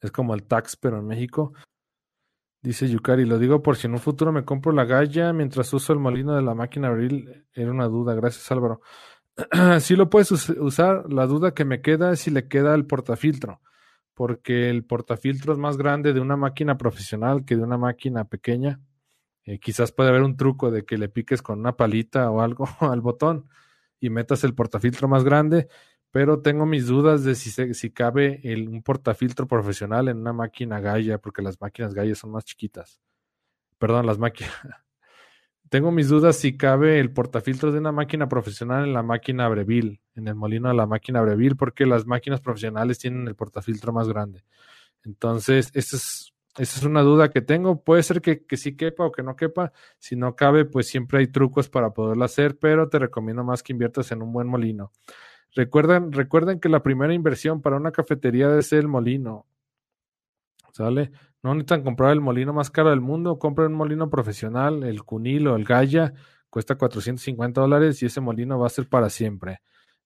es como el tax, pero en México. Dice Yukari, lo digo por si en un futuro me compro la galla mientras uso el molino de la máquina abril. Era una duda, gracias Álvaro. <clears throat> si lo puedes usar, la duda que me queda es si le queda el portafiltro porque el portafiltro es más grande de una máquina profesional que de una máquina pequeña. Eh, quizás puede haber un truco de que le piques con una palita o algo <laughs> al botón y metas el portafiltro más grande, pero tengo mis dudas de si, si cabe un portafiltro profesional en una máquina Gaia, porque las máquinas Gaia son más chiquitas. Perdón, las máquinas. <laughs> tengo mis dudas si cabe el portafiltro de una máquina profesional en la máquina Breville, en el molino de la máquina Breville, porque las máquinas profesionales tienen el portafiltro más grande. Entonces, esa es, es una duda que tengo. Puede ser que, que, sí quepa o que no quepa. Si no cabe, pues siempre hay trucos para poderlo hacer, pero te recomiendo más que inviertas en un buen molino. Recuerden, recuerden que la primera inversión para una cafetería ser el molino. ¿Sale? No necesitan comprar el molino más caro del mundo, compren un molino profesional, el Cunil o el Gaya, cuesta 450 dólares y ese molino va a ser para siempre,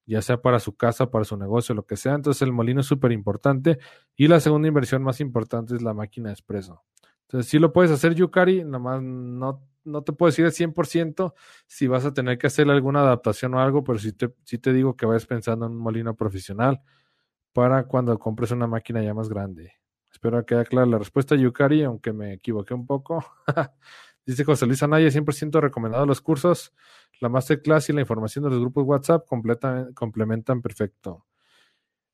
ya sea para su casa, para su negocio, lo que sea. Entonces el molino es súper importante y la segunda inversión más importante es la máquina de espresso. Entonces si lo puedes hacer, Yukari, nomás no, no te puedo decir al 100% si vas a tener que hacer alguna adaptación o algo, pero sí te, sí te digo que vayas pensando en un molino profesional para cuando compres una máquina ya más grande. Espero que quede clara la respuesta, Yukari, aunque me equivoqué un poco. <laughs> Dice José Luis Anaya, 100% recomendado los cursos. La masterclass y la información de los grupos WhatsApp complementan perfecto.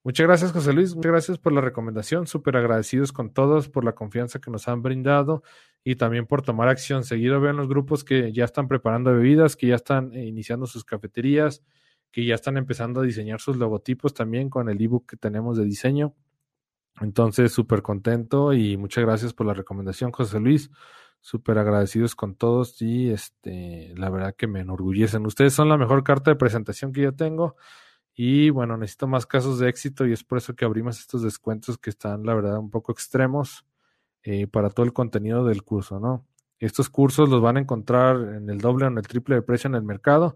Muchas gracias, José Luis. Muchas gracias por la recomendación. Súper agradecidos con todos por la confianza que nos han brindado y también por tomar acción. Seguido vean los grupos que ya están preparando bebidas, que ya están eh, iniciando sus cafeterías, que ya están empezando a diseñar sus logotipos también con el ebook que tenemos de diseño. Entonces, súper contento y muchas gracias por la recomendación, José Luis. Súper agradecidos con todos y este, la verdad que me enorgullecen. Ustedes son la mejor carta de presentación que yo tengo. Y bueno, necesito más casos de éxito y es por eso que abrimos estos descuentos que están, la verdad, un poco extremos eh, para todo el contenido del curso, ¿no? Estos cursos los van a encontrar en el doble o en el triple de precio en el mercado.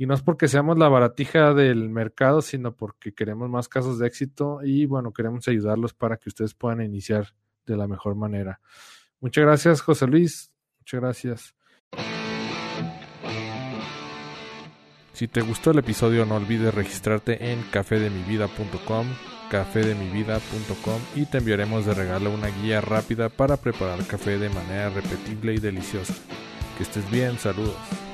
Y no es porque seamos la baratija del mercado, sino porque queremos más casos de éxito y bueno, queremos ayudarlos para que ustedes puedan iniciar de la mejor manera. Muchas gracias, José Luis. Muchas gracias. Si te gustó el episodio no olvides registrarte en cafedemivida.com, cafedemivida.com y te enviaremos de regalo una guía rápida para preparar café de manera repetible y deliciosa. Que estés bien, saludos.